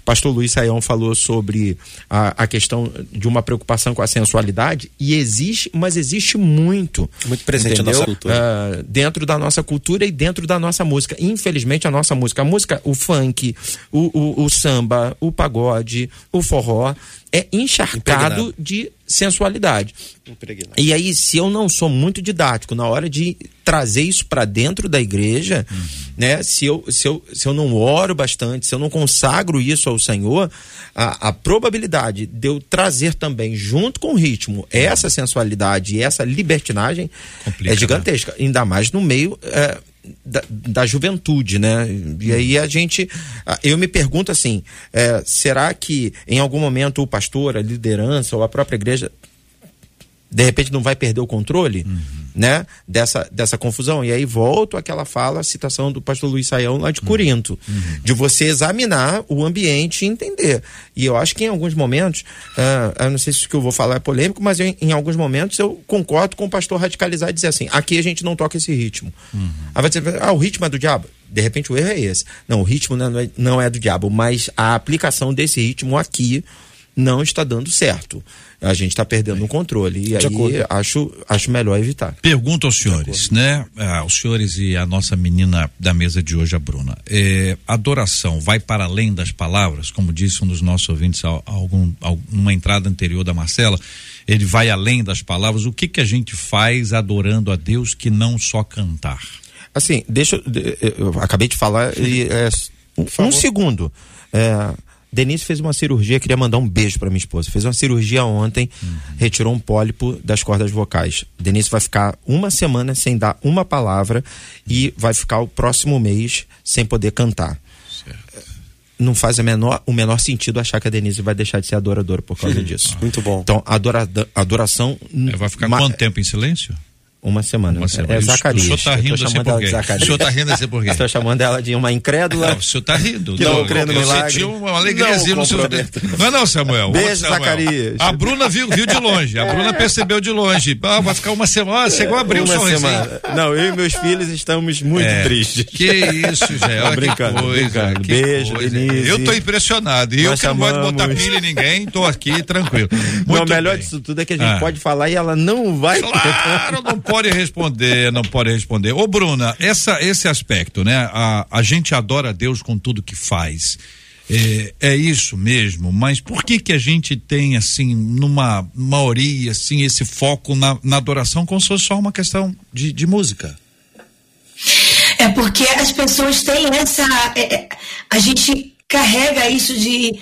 pastor Luiz Saião falou sobre a, a questão de uma preocupação com a sensualidade e existe, mas existe muito. Muito presente entendeu? na nossa cultura. Uh, dentro da nossa cultura e dentro da nossa música. Infelizmente, a nossa música, a música, o funk, o, o, o samba, o pagode, o forró, é encharcado Impregnado. de sensualidade. Impregnado. E aí, se eu não sou muito didático na hora de trazer isso para dentro da igreja, uhum. né? Se eu, se, eu, se eu não oro bastante, se eu não consagro isso ao Senhor, a, a probabilidade de eu trazer também, junto com o ritmo, essa sensualidade e essa libertinagem Complica, é gigantesca. Né? Ainda mais no meio. É, da, da, juventude, né? E aí a gente, eu me pergunto assim, é, será que em algum momento o pastor, a liderança ou a própria igreja de repente não vai perder o controle, uhum. Né? Dessa, dessa confusão. E aí volto àquela fala, a citação do pastor Luiz Saião lá de uhum. Corinto, uhum. de você examinar o ambiente e entender. E eu acho que em alguns momentos, uh, eu não sei se o que eu vou falar é polêmico, mas eu, em alguns momentos eu concordo com o pastor radicalizar e dizer assim, aqui a gente não toca esse ritmo. Uhum. Aí vai dizer, ah, o ritmo é do diabo. De repente o erro é esse. Não, o ritmo não é, não é do diabo, mas a aplicação desse ritmo aqui não está dando certo a gente está perdendo o controle. E de aí acordo. acho, acho melhor evitar. Pergunto aos senhores, né? Ah, aos senhores e a nossa menina da mesa de hoje, a Bruna. É, adoração vai para além das palavras, como disse um dos nossos ouvintes, algum, alguma entrada anterior da Marcela. ele vai além das palavras. O que que a gente faz adorando a Deus que não só cantar? Assim, deixa eu, eu acabei de falar e é, um, um segundo. É, Denise fez uma cirurgia, queria mandar um beijo para minha esposa. Fez uma cirurgia ontem, uhum. retirou um pólipo das cordas vocais. Denise vai ficar uma semana sem dar uma palavra e vai ficar o próximo mês sem poder cantar. Certo. Não faz a menor, o menor sentido achar que a Denise vai deixar de ser adoradora por causa disso. Muito bom. Então, adora, adoração. É, vai ficar quanto tempo em silêncio? Uma semana. Uma semana. É Zacarias. O senhor está rindo assim por quê? O senhor está rindo assim por quê? Estou chamando ela de uma incrédula. Não, o senhor está rindo. Que não, não crê no milagre. senti uma alegriazinha no seu... Não é não, Samuel. Beijo, Samuel. Zacarias. A Bruna viu, viu de longe. A Bruna percebeu de longe. Ah, vai ficar uma semana. Chegou a abrir uma um semana. Não, eu e meus filhos estamos muito é. tristes. Que isso, Zé. Olha brincando, que coisa. brincando. Que Beijo, coisa. Denise. Eu estou impressionado. E eu que não gosto de botar pilha em ninguém, estou aqui tranquilo. Muito não, o melhor bem. disso tudo é que a gente Ah. pode falar e ela não vai. Claro, não pode responder, não pode responder. Ô, Bruna, essa, esse aspecto, né? A, a gente adora Deus com tudo que faz. É, é isso mesmo, mas por que que a gente tem, assim, numa maioria, assim, esse foco na, na adoração como se fosse só uma questão de, de música? É porque as pessoas têm essa. é, é, a gente carrega isso de,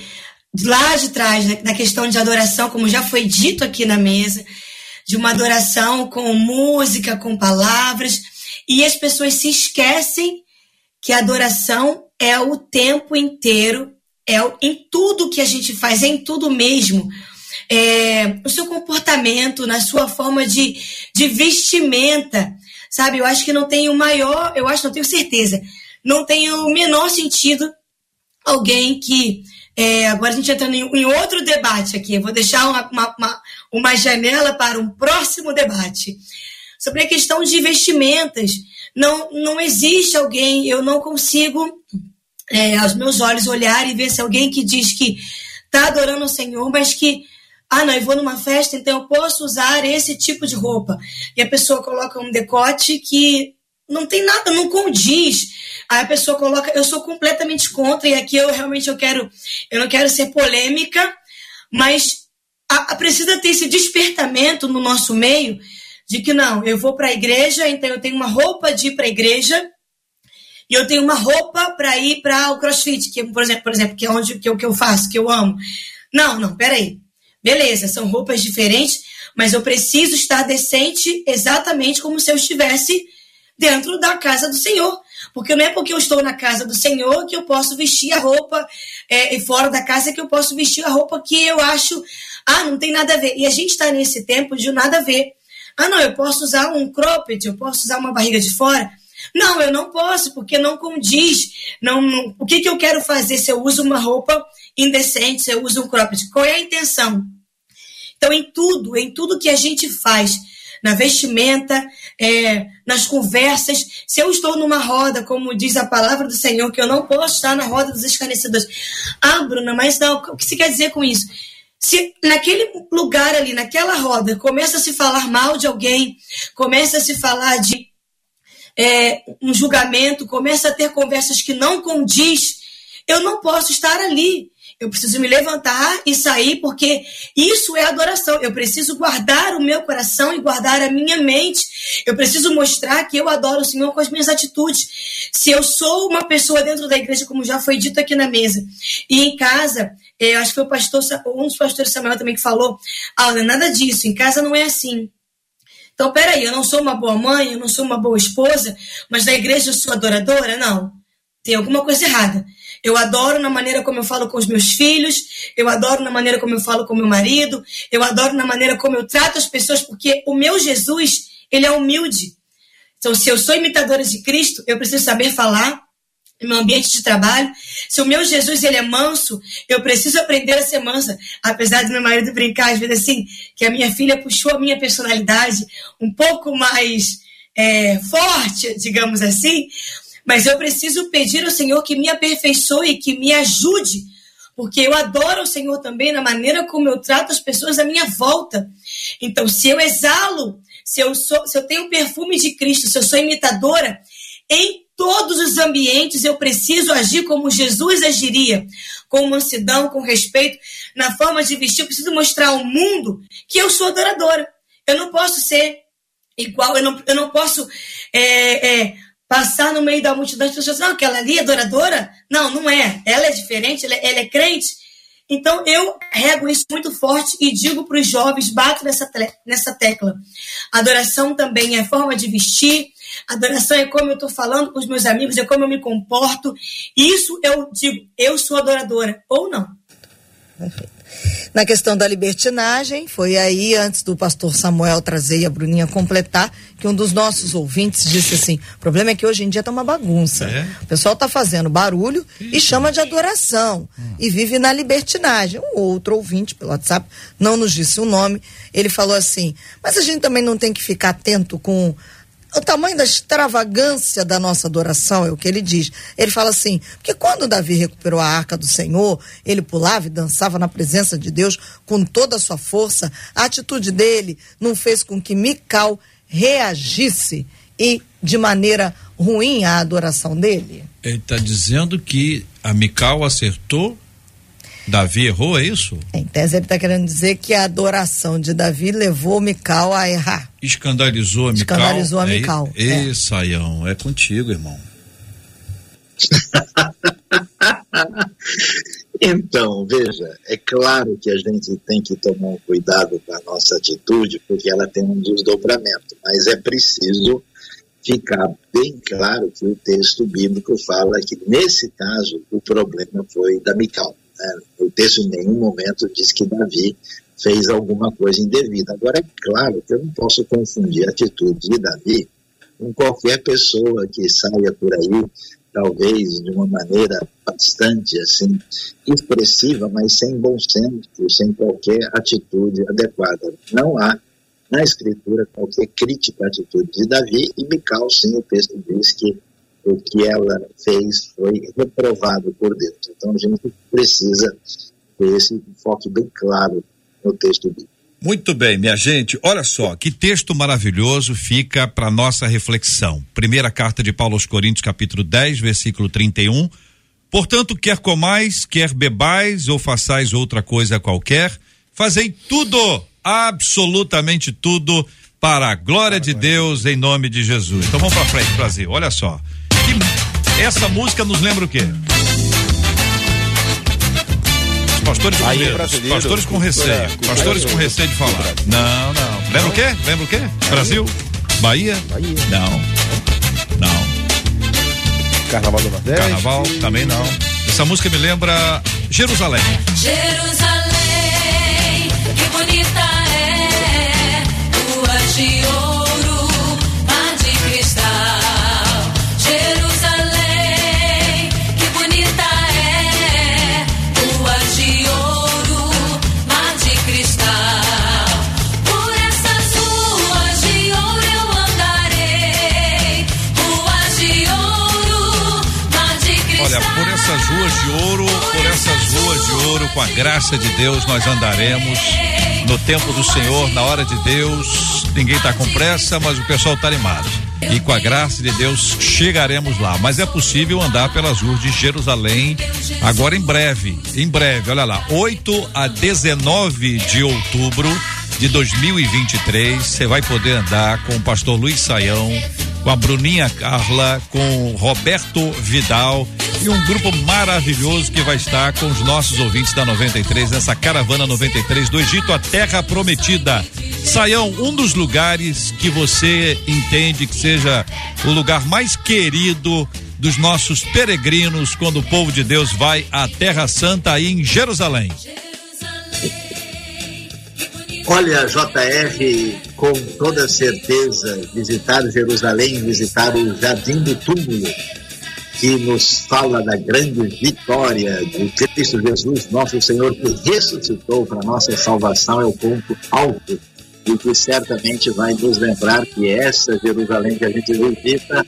de lá de trás, né, na questão de adoração, como já foi dito aqui na mesa, de uma adoração com música, com palavras, e as pessoas se esquecem que a adoração é o tempo inteiro, é o- em tudo que a gente faz, é em tudo mesmo. É, no seu comportamento, na sua forma de, de vestimenta, sabe? Eu acho que não tem o maior, eu acho, não tenho certeza, não tem o menor sentido alguém que. é, agora a gente entra em, em outro debate aqui. Eu vou deixar uma, uma, uma, uma janela para um próximo debate. Sobre a questão de vestimentas. Não, não existe alguém, eu não consigo, é, aos meus olhos, olhar e ver se alguém que diz que está adorando o Senhor, mas que ah, não, eu vou numa festa, então eu posso usar esse tipo de roupa. E a pessoa coloca um decote que não tem nada, não condiz. Aí a pessoa coloca, eu sou completamente contra, e aqui eu realmente eu quero, eu não quero ser polêmica, mas a, precisa ter esse despertamento no nosso meio de que não, eu vou para a igreja, então eu tenho uma roupa de ir para a igreja, e eu tenho uma roupa para ir para o CrossFit, que por exemplo, por exemplo, que é onde que eu, que eu faço, que eu amo. Não, não, peraí. Beleza, são roupas diferentes, mas eu preciso estar decente exatamente como se eu estivesse dentro da casa do Senhor. Porque não é porque eu estou na casa do Senhor que eu posso vestir a roupa, é, e fora da casa que eu posso vestir a roupa que eu acho, ah, não tem nada a ver. E a gente está nesse tempo de nada a ver. Ah, não, eu posso usar um cropped, eu posso usar uma barriga de fora. Não, eu não posso, porque não condiz. Não, não- o que, que eu quero fazer se eu uso uma roupa indecente, se eu uso um cropped? Qual é a intenção? Então, em tudo, em tudo que a gente faz, na vestimenta, é, nas conversas, se eu estou numa roda, como diz a palavra do Senhor, que eu não posso estar na roda dos escarnecedores. Ah, Bruna, mas não, o que você quer dizer com isso? Se naquele lugar ali, naquela roda, começa a se falar mal de alguém, começa a se falar de é, um julgamento, começa a ter conversas que não condiz, eu não posso estar ali. Eu preciso me levantar e sair, porque isso é adoração. Eu preciso guardar o meu coração e guardar a minha mente. Eu preciso mostrar que eu adoro o Senhor com as minhas atitudes. Se eu sou uma pessoa dentro da igreja, como já foi dito aqui na mesa, e em casa, eh, acho que foi o pastor, um dos pastores Samuel também que falou, ah, não é nada disso, em casa não é assim. Então, peraí, eu não sou uma boa mãe, eu não sou uma boa esposa, mas na igreja eu sou adoradora? Não. Tem alguma coisa errada. Eu adoro na maneira como eu falo com os meus filhos, eu adoro na maneira como eu falo com meu marido, eu adoro na maneira como eu trato as pessoas, porque o meu Jesus, ele é humilde. Então, se eu sou imitadora de Cristo, eu preciso saber falar no meu ambiente de trabalho. Se o meu Jesus ele é manso, eu preciso aprender a ser mansa. Apesar de meu marido brincar às vezes assim, que a minha filha puxou a minha personalidade um pouco mais é, forte, digamos assim. Mas eu preciso pedir ao Senhor que me aperfeiçoe, que me ajude, porque eu adoro o Senhor também na maneira como eu trato as pessoas à minha volta. Então, se eu exalo, se eu, sou, se eu tenho o perfume de Cristo, se eu sou imitadora, em todos os ambientes eu preciso agir como Jesus agiria, com mansidão, com respeito, na forma de vestir. Eu preciso mostrar ao mundo que eu sou adoradora. Eu não posso ser igual, eu não, eu não posso é, é, passar no meio da multidão de pessoas, não, aquela ali é adoradora? Não, não é. Ela é diferente, ela, é, ela é crente. Então eu rego isso muito forte e digo para os jovens, bato nessa, nessa tecla. Adoração também é forma de vestir, Adoração é como eu estou falando com os meus amigos, é como eu me comporto. Isso eu digo, eu sou adoradora, ou não. Na questão da libertinagem, foi aí, antes do pastor Samuel trazer e a Bruninha completar, que um dos nossos ouvintes disse assim: o problema é que hoje em dia tá uma bagunça. É? O pessoal tá fazendo barulho Isso. e chama de adoração. Hum. E vive na libertinagem. Um outro ouvinte pelo WhatsApp não nos disse o nome. Ele falou assim: mas a gente também não tem que ficar atento com o tamanho da extravagância da nossa adoração, é o que ele diz. Ele fala assim: porque quando Davi recuperou a arca do Senhor, ele pulava e dançava na presença de Deus com toda a sua força. A atitude dele não fez com que Mical reagisse e de maneira ruim à adoração dele? Ele está dizendo que a Mical acertou Davi errou, é isso? Em tese, ele está querendo dizer que a adoração de Davi levou Mical a errar. Escandalizou a Mical. Escandalizou a é Mical. É, é. Saião, é contigo, irmão. então, veja, é claro que a gente tem que tomar um cuidado com a nossa atitude, porque ela tem um desdobramento, mas é preciso ficar bem claro que o texto bíblico fala que, nesse caso, o problema foi da Mical. O texto em nenhum momento diz que Davi fez alguma coisa indevida. Agora, é claro que eu não posso confundir a atitude de Davi com qualquer pessoa que saia por aí, talvez de uma maneira bastante assim expressiva, mas sem bom senso, sem qualquer atitude adequada. Não há na escritura qualquer crítica à atitude de Davi e Mical, sim, o texto diz que o que ela fez foi reprovado por Deus. Então a gente precisa ter esse foco bem claro no texto bíblico. Muito bem, minha gente. Olha só, que texto maravilhoso fica para nossa reflexão. Primeira carta de Paulo aos Coríntios, capítulo 10, versículo 31. Portanto, quer comais, quer bebais ou façais outra coisa qualquer, fazei tudo, absolutamente tudo, para a glória de Deus, em nome de Jesus. Então vamos para frente, Brasil. Olha só. Que, essa música nos lembra o quê? Os pastores com medo. Pastores com receio. Pastores com receio de falar. Não, não. Lembra o quê? Lembra o quê? Brasil? Bahia? Bahia. Não. Não. Carnaval do Nordeste? Carnaval também não. Essa música me lembra Jerusalém. Jerusalém, que bonita é, tua de graça de Deus, nós andaremos no tempo do Senhor, na hora de Deus. Ninguém está com pressa, mas o pessoal está animado. E com a graça de Deus chegaremos lá. Mas é possível andar pelas ruas de Jerusalém agora em breve. Em breve, olha lá, 8 a 19 de outubro de 2023. Você vai poder andar com o pastor Luiz Saião com a Bruninha Carla, com Roberto Vidal e um grupo maravilhoso que vai estar com os nossos ouvintes da 93 nessa caravana 93 do Egito à Terra Prometida. Saião, um dos lugares que você entende que seja o lugar mais querido dos nossos peregrinos quando o povo de Deus vai à Terra Santa aí em Jerusalém. Olha, JR, com toda certeza, visitar Jerusalém, visitar o Jardim do Túmulo, que nos fala da grande vitória de Cristo Jesus, nosso Senhor, que ressuscitou para nossa salvação, é o ponto alto e que certamente vai nos lembrar que essa Jerusalém que a gente visita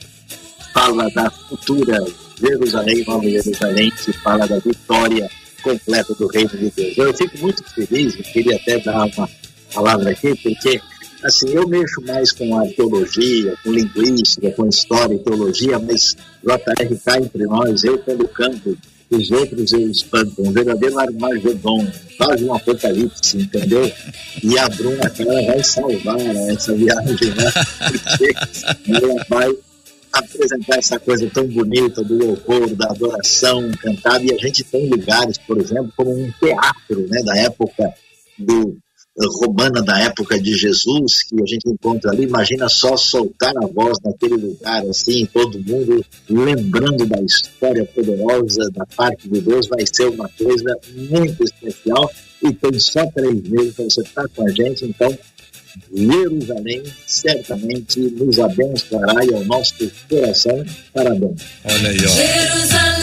fala da futura Jerusalém, Nova Jerusalém, que fala da vitória completa do reino de Deus. Eu fico muito feliz, eu queria até dar uma palavra aqui, porque assim, eu mexo mais com arqueologia, com linguística, com história e teologia, mas JR está entre nós, eu quando canto, os outros eu espanto, um verdadeiro Armagedon, quase um apocalipse, entendeu? E a Bruna, cara, vai salvar essa viagem, né? Porque ela vai apresentar essa coisa tão bonita do louvor, da adoração cantada, e a gente tem lugares, por exemplo, como um teatro, né, da época do romana da época de Jesus, que a gente encontra ali, imagina só soltar a voz naquele lugar, assim, todo mundo lembrando da história poderosa da parte de Deus, vai ser uma coisa muito especial e tem só três meses para você estar com a gente, então Jerusalém certamente nos abençoará e ao nosso coração, parabéns. Olha aí, ó. Jerusalém,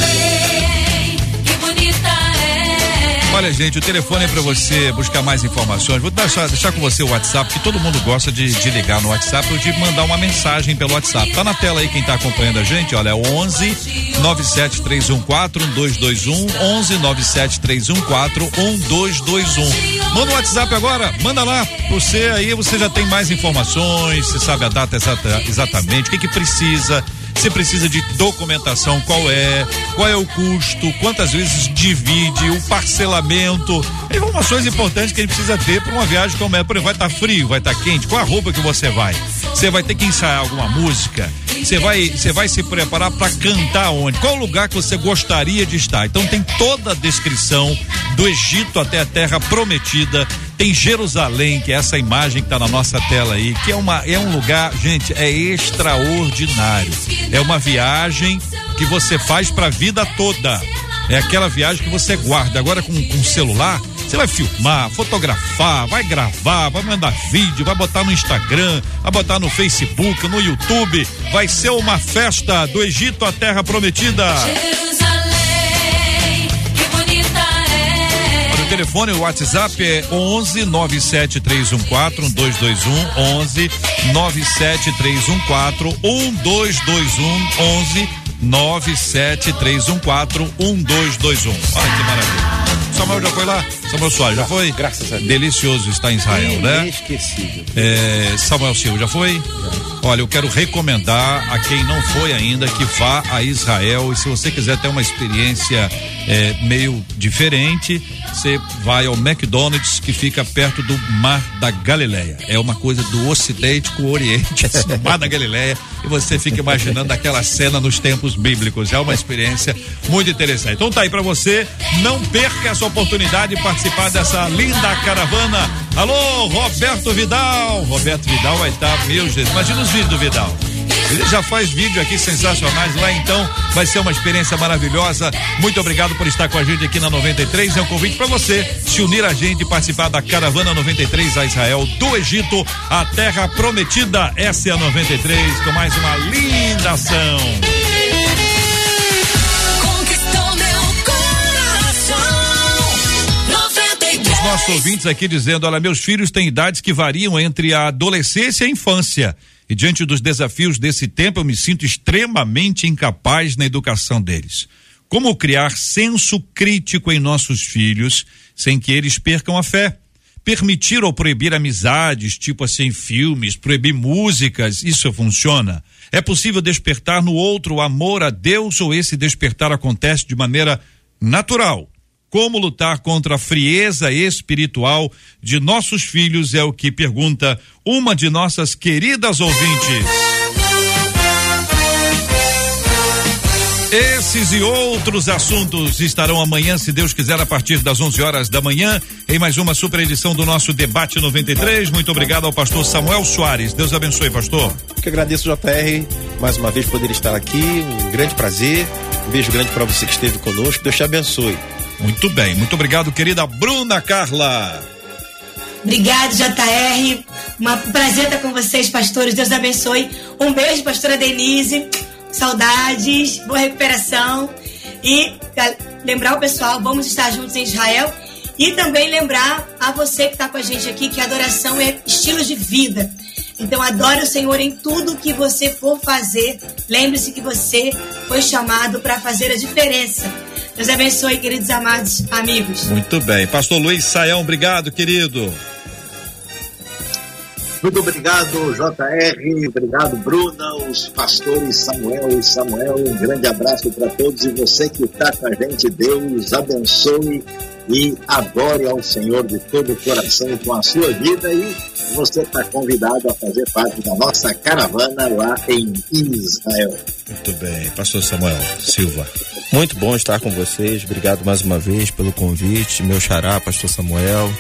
Olha, gente, o telefone é para você buscar mais informações. Vou deixar, deixar com você o WhatsApp, que todo mundo gosta de, de ligar no WhatsApp ou de mandar uma mensagem pelo WhatsApp. Tá na tela aí quem tá acompanhando a gente, olha, é 11 97314 1221, 11 97314 1221. Manda o WhatsApp agora, manda lá você aí, você já tem mais informações, você sabe a data exata, exatamente, o que que precisa, se precisa de documentação, qual é, qual é o custo, quantas vezes divide, o parcelamento, informações importantes que gente precisa ter para uma viagem como é, por exemplo, vai estar frio, vai estar quente, qual a roupa que você vai? Você vai ter que ensaiar alguma música? Você vai, você vai se preparar para cantar onde? Qual lugar que você gostaria de estar? Então tem toda a descrição do Egito até a Terra Prometida. Tem Jerusalém, que é essa imagem que está na nossa tela aí, que é uma é um lugar, gente, é extraordinário. É uma viagem que você faz para a vida toda. É aquela viagem que você guarda. Agora com com celular, você vai filmar, fotografar, vai gravar, vai mandar vídeo, vai botar no Instagram, vai botar no Facebook, no YouTube. Vai ser uma festa do Egito à Terra Prometida. Jerusalém, que bonita é. O telefone, o WhatsApp é 11 97314 1221 11 97314 1221 11 97314 1221. Olha que maravilha. Samuel já foi lá? Samuel Soares já foi? Graças a Deus. Delicioso estar em Israel, né? Inesquecível. É, Samuel Silva já foi? Olha, eu quero recomendar a quem não foi ainda que vá a Israel e se você quiser ter uma experiência é, meio diferente, você vai ao McDonald's que fica perto do Mar da Galileia. É uma coisa do Ocidente com o Oriente, assim, o Mar da Galileia, e você fica imaginando aquela cena nos tempos bíblicos. É uma experiência muito interessante. Então tá aí pra você, não perca essa oportunidade de participar dessa linda caravana. Alô, Roberto Vidal. Roberto Vidal vai estar, meu Jesus, imagina os vídeos do Vidal. Ele já faz vídeo aqui sensacionais lá, então vai ser uma experiência maravilhosa. Muito obrigado por estar com a gente aqui na 93. É um convite para você se unir a gente e participar da Caravana 93 a Israel, do Egito à Terra Prometida. Essa é a 93 com mais uma linda ação. Nossos ouvintes aqui dizendo: olha, meus filhos têm idades que variam entre a adolescência e a infância. E diante dos desafios desse tempo, eu me sinto extremamente incapaz na educação deles. Como criar senso crítico em nossos filhos sem que eles percam a fé? Permitir ou proibir amizades, tipo assim, filmes, proibir músicas, isso funciona? É possível despertar no outro o amor a Deus ou esse despertar acontece de maneira natural? Como lutar contra a frieza espiritual de nossos filhos é o que pergunta uma de nossas queridas ouvintes. Esses e outros assuntos estarão amanhã, se Deus quiser, a partir das 11 horas da manhã, em mais uma super edição do nosso Debate 93. Muito obrigado ao pastor Samuel Soares. Deus abençoe, pastor. Eu que agradeço, JR, mais uma vez poder estar aqui. Um grande prazer. Um beijo grande para você que esteve conosco. Deus te abençoe. Muito bem, muito obrigado, querida Bruna Carla. Obrigado, JR. Um prazer estar com vocês, pastores. Deus abençoe. Um beijo, pastora Denise. Saudades, boa recuperação. E lembrar o pessoal, vamos estar juntos em Israel. E também lembrar a você que está com a gente aqui que adoração é estilo de vida. Então adore o Senhor em tudo que você for fazer. Lembre-se que você foi chamado para fazer a diferença. Deus abençoe, queridos amados amigos. Muito bem. Pastor Luiz Saião, obrigado, querido. Muito obrigado, JR. Obrigado, Bruna, os pastores Samuel e Samuel. Um grande abraço para todos e você que está com a gente. Deus abençoe e adore ao Senhor de todo o coração com a sua vida. E você está convidado a fazer parte da nossa caravana lá em Israel. Muito bem, pastor Samuel Silva. Muito bom estar com vocês. Obrigado mais uma vez pelo convite. Meu xará, pastor Samuel,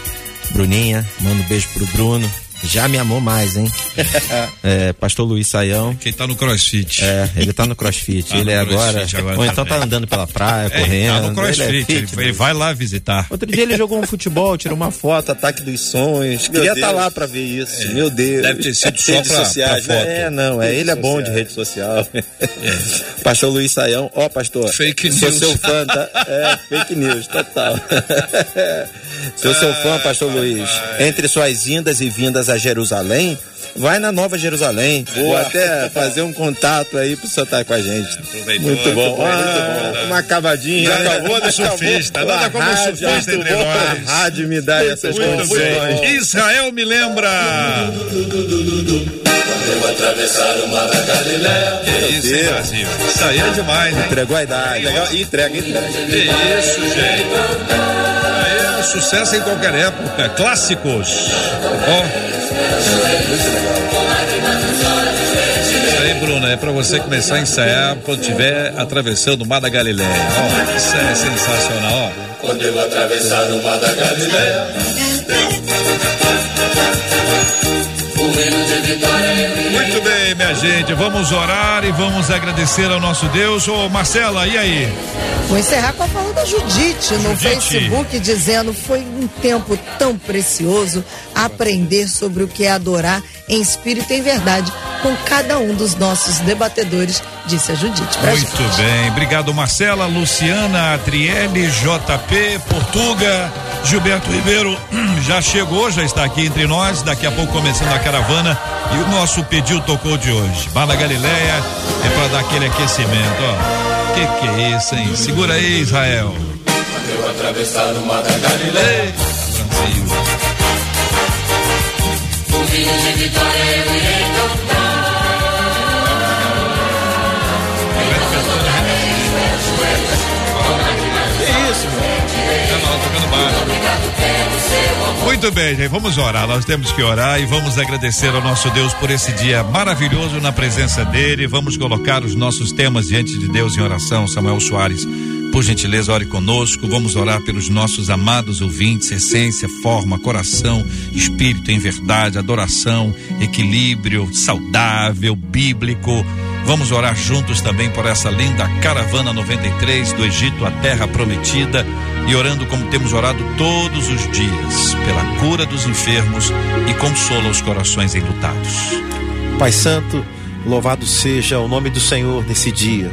Bruninha, manda um beijo pro Bruno. Já me amou mais, hein? é, pastor Luiz Saião. Quem tá no crossfit. É, ele tá no crossfit. Tá ele no é agora. crossfit agora Ou então tá andando pela praia, É, correndo. tá no crossfit, Ele é ele, fit, ele vai lá visitar. Outro dia ele jogou um futebol, tirou uma foto, ataque dos sonhos. Meu Queria Deus. estar lá pra ver isso. Meu Deus. Deve ter sido só Redes pra- sociais, pra né? foto. É, não, é, ele é bom de rede social. pastor Luiz Saião, ó, pastor. Fake sou news. seu fã, tá? É, fake news, total. sou seu fã, pastor Luiz. Entre suas indas e vindas a Jerusalém, vai na Nova Jerusalém. Vou até fazer um contato aí pro senhor estar com a gente. Aproveitou, Muito bom, muito bom, Ah, muito bom. Uma acabadinha. Já né? acabou do surfista, nada A como o rádio, surfista muito entre bom. nós. A rádio me dá essas Muito condições. bem. Israel me lembra. Que isso, hein, Brasil? Isso aí é demais, hein? Entregou a idade. Legal. Entrega, entrega. Que isso, gente. É sucesso em qualquer época. Clássicos. Ó. Isso aí, Bruna, é pra você começar a ensaiar quando estiver atravessando o Mar da Galileia. Ó, isso é sensacional, ó. Quando eu atravessar o mar da Galileia, Muito bem, minha gente, vamos orar e vamos agradecer ao nosso Deus. Ô, Marcela, e aí? Vou encerrar com a fala da Judite no Judite. Facebook, dizendo: foi um tempo tão precioso aprender sobre o que é adorar em espírito e em verdade com cada um dos nossos debatedores, disse a Judite. Pra Muito gente. bem, obrigado Marcela, Luciana, Adriele, JP, Portuga, Gilberto Ribeiro já chegou, já está aqui entre nós, daqui a pouco começando a caravana e o nosso pediu tocou de hoje. Bala Galileia é para dar aquele aquecimento, ó. Que que é isso, hein? Segura aí, Israel. Quando eu atravessar o mar da Galileia, Ei, Brasil. Hino de vitória eu irei cantar. Muito bem, gente, vamos orar. Nós temos que orar e vamos agradecer ao nosso Deus por esse dia maravilhoso na presença dele. Vamos colocar os nossos temas diante de Deus em oração. Samuel Soares, por gentileza, ore conosco. Vamos orar pelos nossos amados ouvintes, essência, forma, coração, espírito em verdade, adoração, equilíbrio saudável, bíblico. Vamos orar juntos também por essa linda caravana 93 do Egito à Terra Prometida e orando como temos orado todos os dias, pela cura dos enfermos e consola os corações enlutados. Pai Santo, louvado seja o nome do Senhor nesse dia.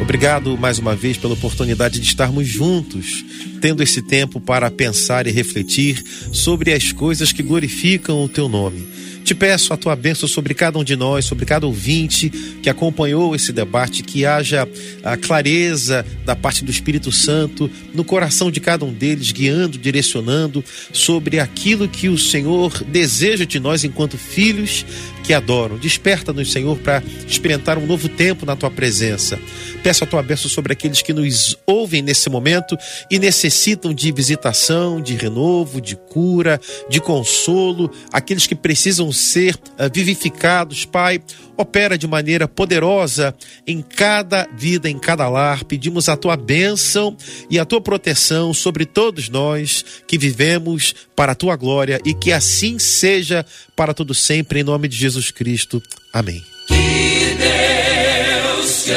Obrigado mais uma vez pela oportunidade de estarmos juntos, tendo esse tempo para pensar e refletir sobre as coisas que glorificam o teu nome. Te peço a tua bênção sobre cada um de nós, sobre cada ouvinte que acompanhou esse debate, que haja a clareza da parte do Espírito Santo no coração de cada um deles, guiando, direcionando sobre aquilo que o Senhor deseja de nós enquanto filhos que adoram. Desperta-nos, Senhor, para experimentar um novo tempo na tua presença. Peço a tua bênção sobre aqueles que nos ouvem nesse momento e necessitam de visitação, de renovo, de cura, de consolo, aqueles que precisam ser ah, vivificados, Pai. Opera de maneira poderosa em cada vida, em cada lar. Pedimos a tua bênção e a tua proteção sobre todos nós que vivemos para a tua glória e que assim seja para todo sempre, em nome de Jesus Cristo. Amém. Que Deus te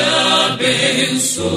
abençoe.